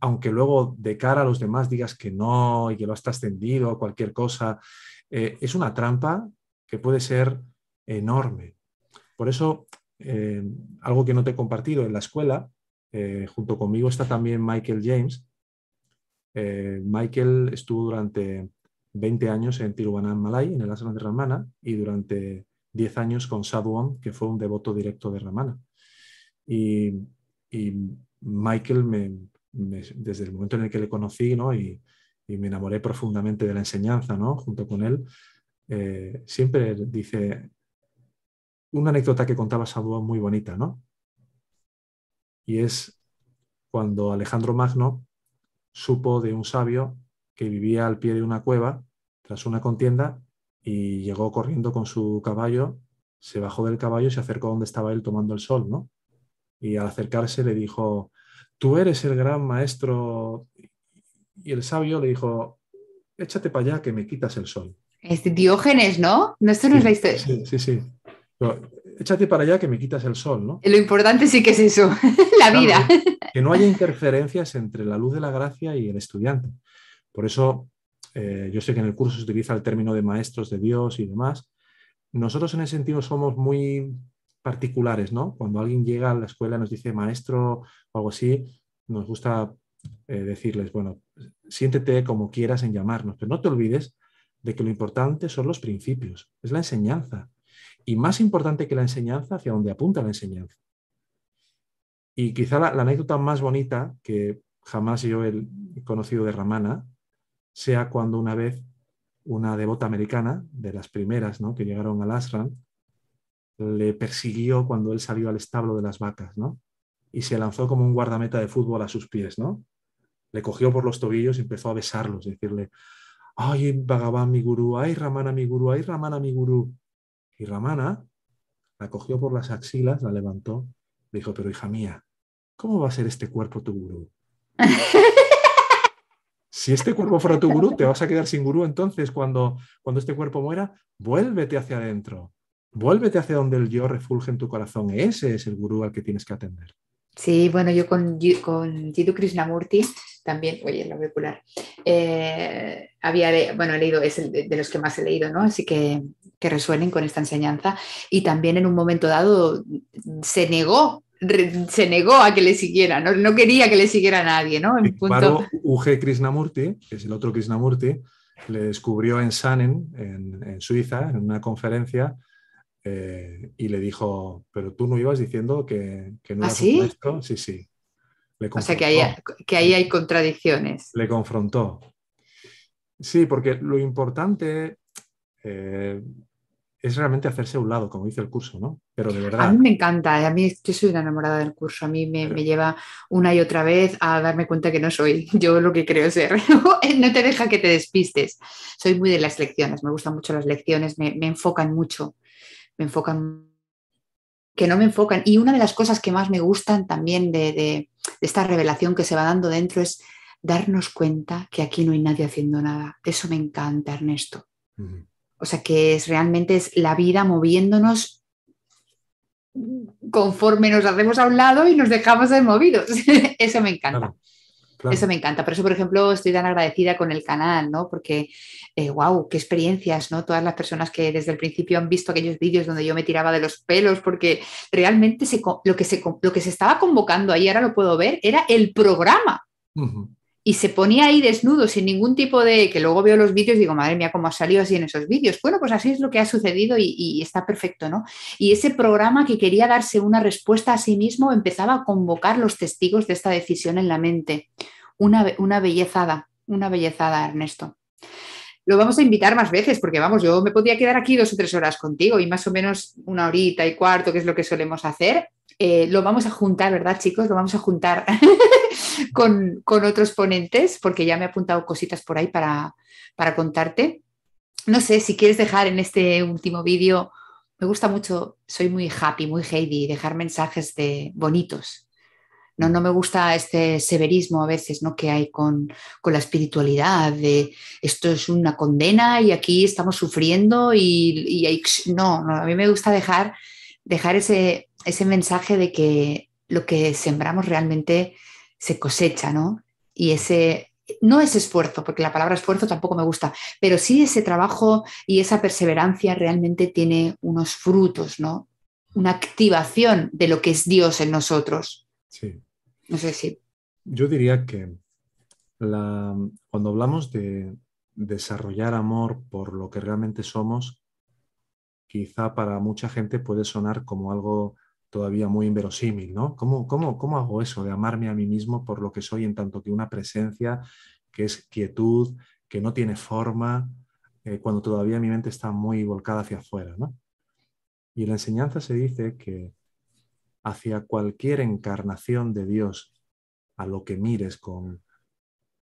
aunque luego de cara a los demás digas que no y que lo has trascendido cualquier cosa, eh, es una trampa que puede ser enorme. Por eso, eh, algo que no te he compartido en la escuela, junto conmigo está también Michael James. Michael estuvo durante 20 años en Malay, en el Asana de Ramana, y durante 10 años con Sadhuan, que fue un devoto directo de Ramana. Y, Michael, desde el momento en el que le conocí ¿no? y, me enamoré profundamente de la enseñanza ¿no? junto con él, eh, siempre dice una anécdota que contaba Sadhuan muy bonita, ¿no? Y es cuando Alejandro Magno supo de un sabio que vivía al pie de una cueva tras una contienda y llegó corriendo con su caballo, se bajó del caballo y se acercó a donde estaba él tomando el sol, ¿no? Y al acercarse le dijo, tú eres el gran maestro. Y el sabio le dijo, échate para allá que me quitas el sol. Es Diógenes, ¿no? No, esto no es la historia. Sí, sí, sí. Échate para allá que me quitas el sol, ¿no? Lo importante sí que es eso, la vida. Que no haya interferencias entre la luz de la gracia y el estudiante. Por eso eh, yo sé que en el curso se utiliza el término de maestros de Dios y demás. Nosotros en ese sentido somos muy particulares, ¿no? Cuando alguien llega a la escuela y nos dice maestro o algo así, nos gusta eh, decirles, bueno, siéntete como quieras en llamarnos, pero no te olvides de que lo importante son los principios, es la enseñanza. Y más importante que la enseñanza, hacia dónde apunta la enseñanza. Y quizá la, anécdota más bonita que jamás yo he conocido de Ramana sea cuando una vez una devota americana, de las primeras ¿no? que llegaron al ashram, le persiguió cuando él salió al establo de las vacas, ¿no? Y se lanzó como un guardameta de fútbol a sus pies, ¿no? Le cogió por los tobillos y empezó a besarlos, decirle, ay, Bhagavan mi gurú, ay, Ramana mi gurú, ay, Ramana mi gurú. Y Ramana la cogió por las axilas, la levantó, le dijo, pero hija mía, ¿cómo va a ser este cuerpo tu gurú? si este cuerpo fuera tu gurú, te vas a quedar sin gurú, entonces cuando, cuando este cuerpo muera, vuélvete hacia adentro, vuélvete hacia donde el yo refulge en tu corazón. Ese es el gurú al que tienes que atender. Sí, bueno, yo con, con Jiddu Krishnamurti también, oye, lo voy a eh, había, bueno, he leído, es el de, los que más he leído, ¿no? Así que que resuenen con esta enseñanza. Y también en un momento dado se negó se negó a que le siguiera, no, quería que le siguiera nadie, ¿no? En punto... UG Krishnamurti, que es el otro Krishnamurti, le descubrió en Sanen, en, Suiza, en una conferencia, eh, y le dijo, pero tú no ibas diciendo que, no ¿Ah, sí? Sí, sí. O sea, que ahí, que ahí hay contradicciones. Le confrontó. Sí, porque lo importante eh, es realmente hacerse a un lado, como dice el curso, ¿no? Pero de verdad. A mí me encanta, a mí yo soy una enamorada del curso, a mí me, lleva una y otra vez a darme cuenta que no soy yo lo que creo ser. no te deja que te despistes. Soy muy de las lecciones, me gustan mucho las lecciones, me, enfocan mucho, me enfocan que no me enfocan. Y una de las cosas que más me gustan también de, esta revelación que se va dando dentro es darnos cuenta que aquí no hay nadie haciendo nada. Eso me encanta, Ernesto. O sea, que es realmente es la vida moviéndonos conforme nos hacemos a un lado y nos dejamos de movidos. Eso me encanta. Eso me encanta. Por eso, por ejemplo, estoy tan agradecida con el canal, ¿no? Porque, wow, eh, qué experiencias, ¿no? Todas las personas que desde el principio han visto aquellos vídeos donde yo me tiraba de los pelos, porque realmente lo, que se, lo que se estaba convocando ahí, ahora lo puedo ver, era el programa y se ponía ahí desnudo sin ningún tipo de, que luego veo los vídeos y digo, madre mía, cómo ha salido así en esos vídeos. Bueno, pues así es lo que ha sucedido y, está perfecto, ¿no? Y ese programa que quería darse una respuesta a sí mismo empezaba a convocar los testigos de esta decisión en la mente. Una, una bellezada, una bellezada, Ernesto. Lo vamos a invitar más veces, porque vamos, yo me podía quedar aquí dos o tres horas contigo y más o menos una horita y cuarto, que es lo que solemos hacer. Eh, lo vamos a juntar, ¿verdad, chicos? Lo vamos a juntar con, otros ponentes, porque ya me he apuntado cositas por ahí para, contarte. No sé si quieres dejar en este último vídeo, me gusta mucho, soy muy happy, muy Heidi, dejar mensajes de bonitos. No, no me gusta este severismo a veces ¿no? que hay con, la espiritualidad, de esto es una condena y aquí estamos sufriendo y, no, no, a mí me gusta dejar, dejar ese, ese mensaje de que lo que sembramos realmente se cosecha, ¿no? Y ese, no es esfuerzo, porque la palabra esfuerzo tampoco me gusta, pero sí ese trabajo y esa perseverancia realmente tiene unos frutos, ¿no? Una activación de lo que es Dios en nosotros. Sí. No sé si. Yo diría que cuando hablamos de desarrollar amor por lo que realmente somos, quizá para mucha gente puede sonar como algo todavía muy inverosímil, ¿no? ¿Cómo, cómo, cómo hago eso de amarme a mí mismo por lo que soy en tanto que una presencia que es quietud, que no tiene forma, eh, cuando todavía mi mente está muy volcada hacia afuera, ¿no? Y la enseñanza se dice que hacia cualquier encarnación de Dios a lo que mires con,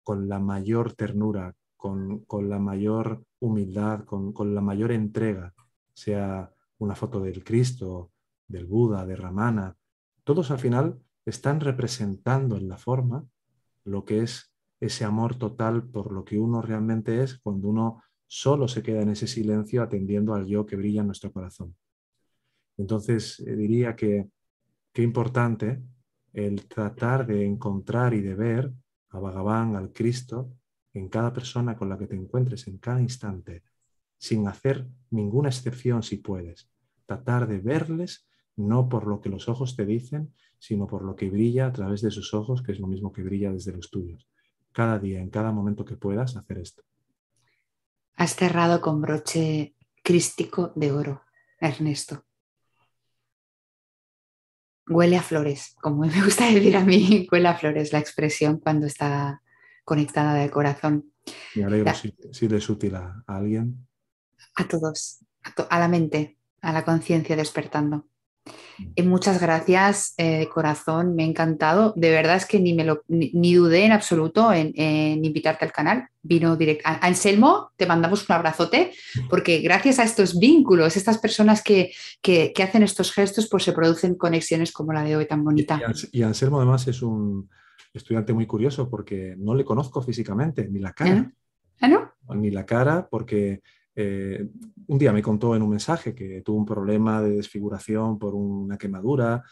con la mayor ternura, con, la mayor humildad, con, con la mayor entrega, sea una foto del Cristo, del Buda, de Ramana, todos al final están representando en la forma lo que es ese amor total por lo que uno realmente es cuando uno solo se queda en ese silencio atendiendo al yo que brilla en nuestro corazón. Entonces eh, diría que qué importante el tratar de encontrar y de ver a Bhagavan, al Cristo, en cada persona con la que te encuentres en cada instante, sin hacer ninguna excepción si puedes. Tratar de verles no por lo que los ojos te dicen, sino por lo que brilla a través de sus ojos, que es lo mismo que brilla desde los tuyos. Cada día, en cada momento que puedas, hacer esto. Has cerrado con broche crístico de oro. Ernesto. Huele a flores, como me gusta decir a mí, huele a flores la expresión cuando está conectada del corazón. Me alegro si, es útil a, alguien. A todos, a, la mente, a la conciencia despertando. Y muchas gracias eh, de corazón, me ha encantado. De verdad es que ni, me lo, ni, dudé en absoluto en, invitarte al canal. Vino directo. A Anselmo, te mandamos un abrazote, porque gracias a estos vínculos, estas personas que, que, hacen estos gestos, pues se producen conexiones como la de hoy tan bonita. Y, Anselmo además es un estudiante muy curioso porque no le conozco físicamente, ni la cara. ¿Ah, no? Ni la cara, porque eh, un día me contó en un mensaje que tuvo un problema de desfiguración por una quemadura.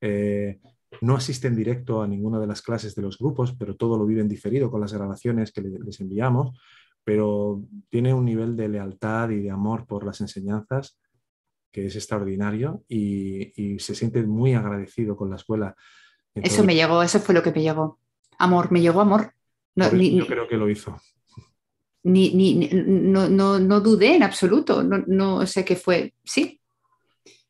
Eh, no asiste en directo a ninguna de las clases de los grupos, pero todo lo vive en diferido con las grabaciones que les enviamos. Pero tiene un nivel de lealtad y de amor por las enseñanzas que es extraordinario y, se siente muy agradecido con la escuela. eso me llegó, eso fue lo que me llegó. Amor, me llegó amor. yo creo que lo hizo ni, no, no, dudé en absoluto, no, no sé qué fue, sí.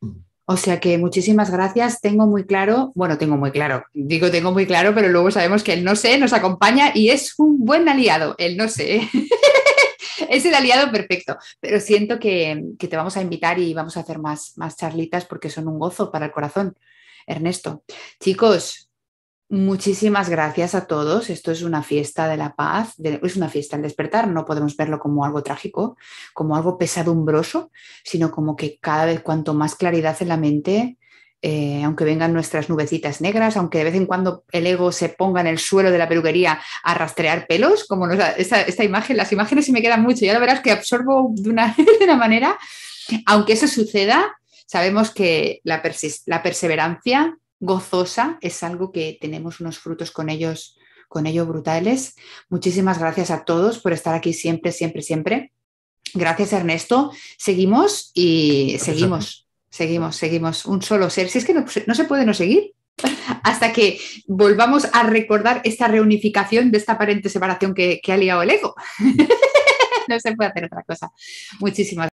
Mm. O sea que muchísimas gracias, tengo muy claro, bueno, tengo muy claro, digo tengo muy claro, pero luego sabemos que el no sé nos acompaña y es un buen aliado, el no sé. es el aliado perfecto, pero siento que, que, te vamos a invitar y vamos a hacer más, más charlitas porque son un gozo para el corazón. Ernesto, chicos, Muchísimas gracias a todos. Esto es una fiesta de la paz, es una fiesta al despertar. No podemos verlo como algo trágico, como algo pesadumbroso, sino como que cada vez cuanto más claridad en la mente, eh, aunque vengan nuestras nubecitas negras, aunque de vez en cuando el ego se ponga en el suelo de la peluquería a rastrear pelos, como esta, imagen, las imágenes se me quedan mucho, ya lo verás que absorbo de una, manera. Aunque eso suceda, sabemos que la perseverancia gozosa, es algo que tenemos unos frutos con ellos, con ellos brutales. Muchísimas gracias a todos por estar aquí siempre, siempre, siempre. Gracias Ernesto. Seguimos y seguimos, seguimos, seguimos. Un solo ser. Si es que no, se puede no seguir hasta que volvamos a recordar esta reunificación de esta aparente separación que, que ha liado el ego. no se puede hacer otra cosa. Muchísimas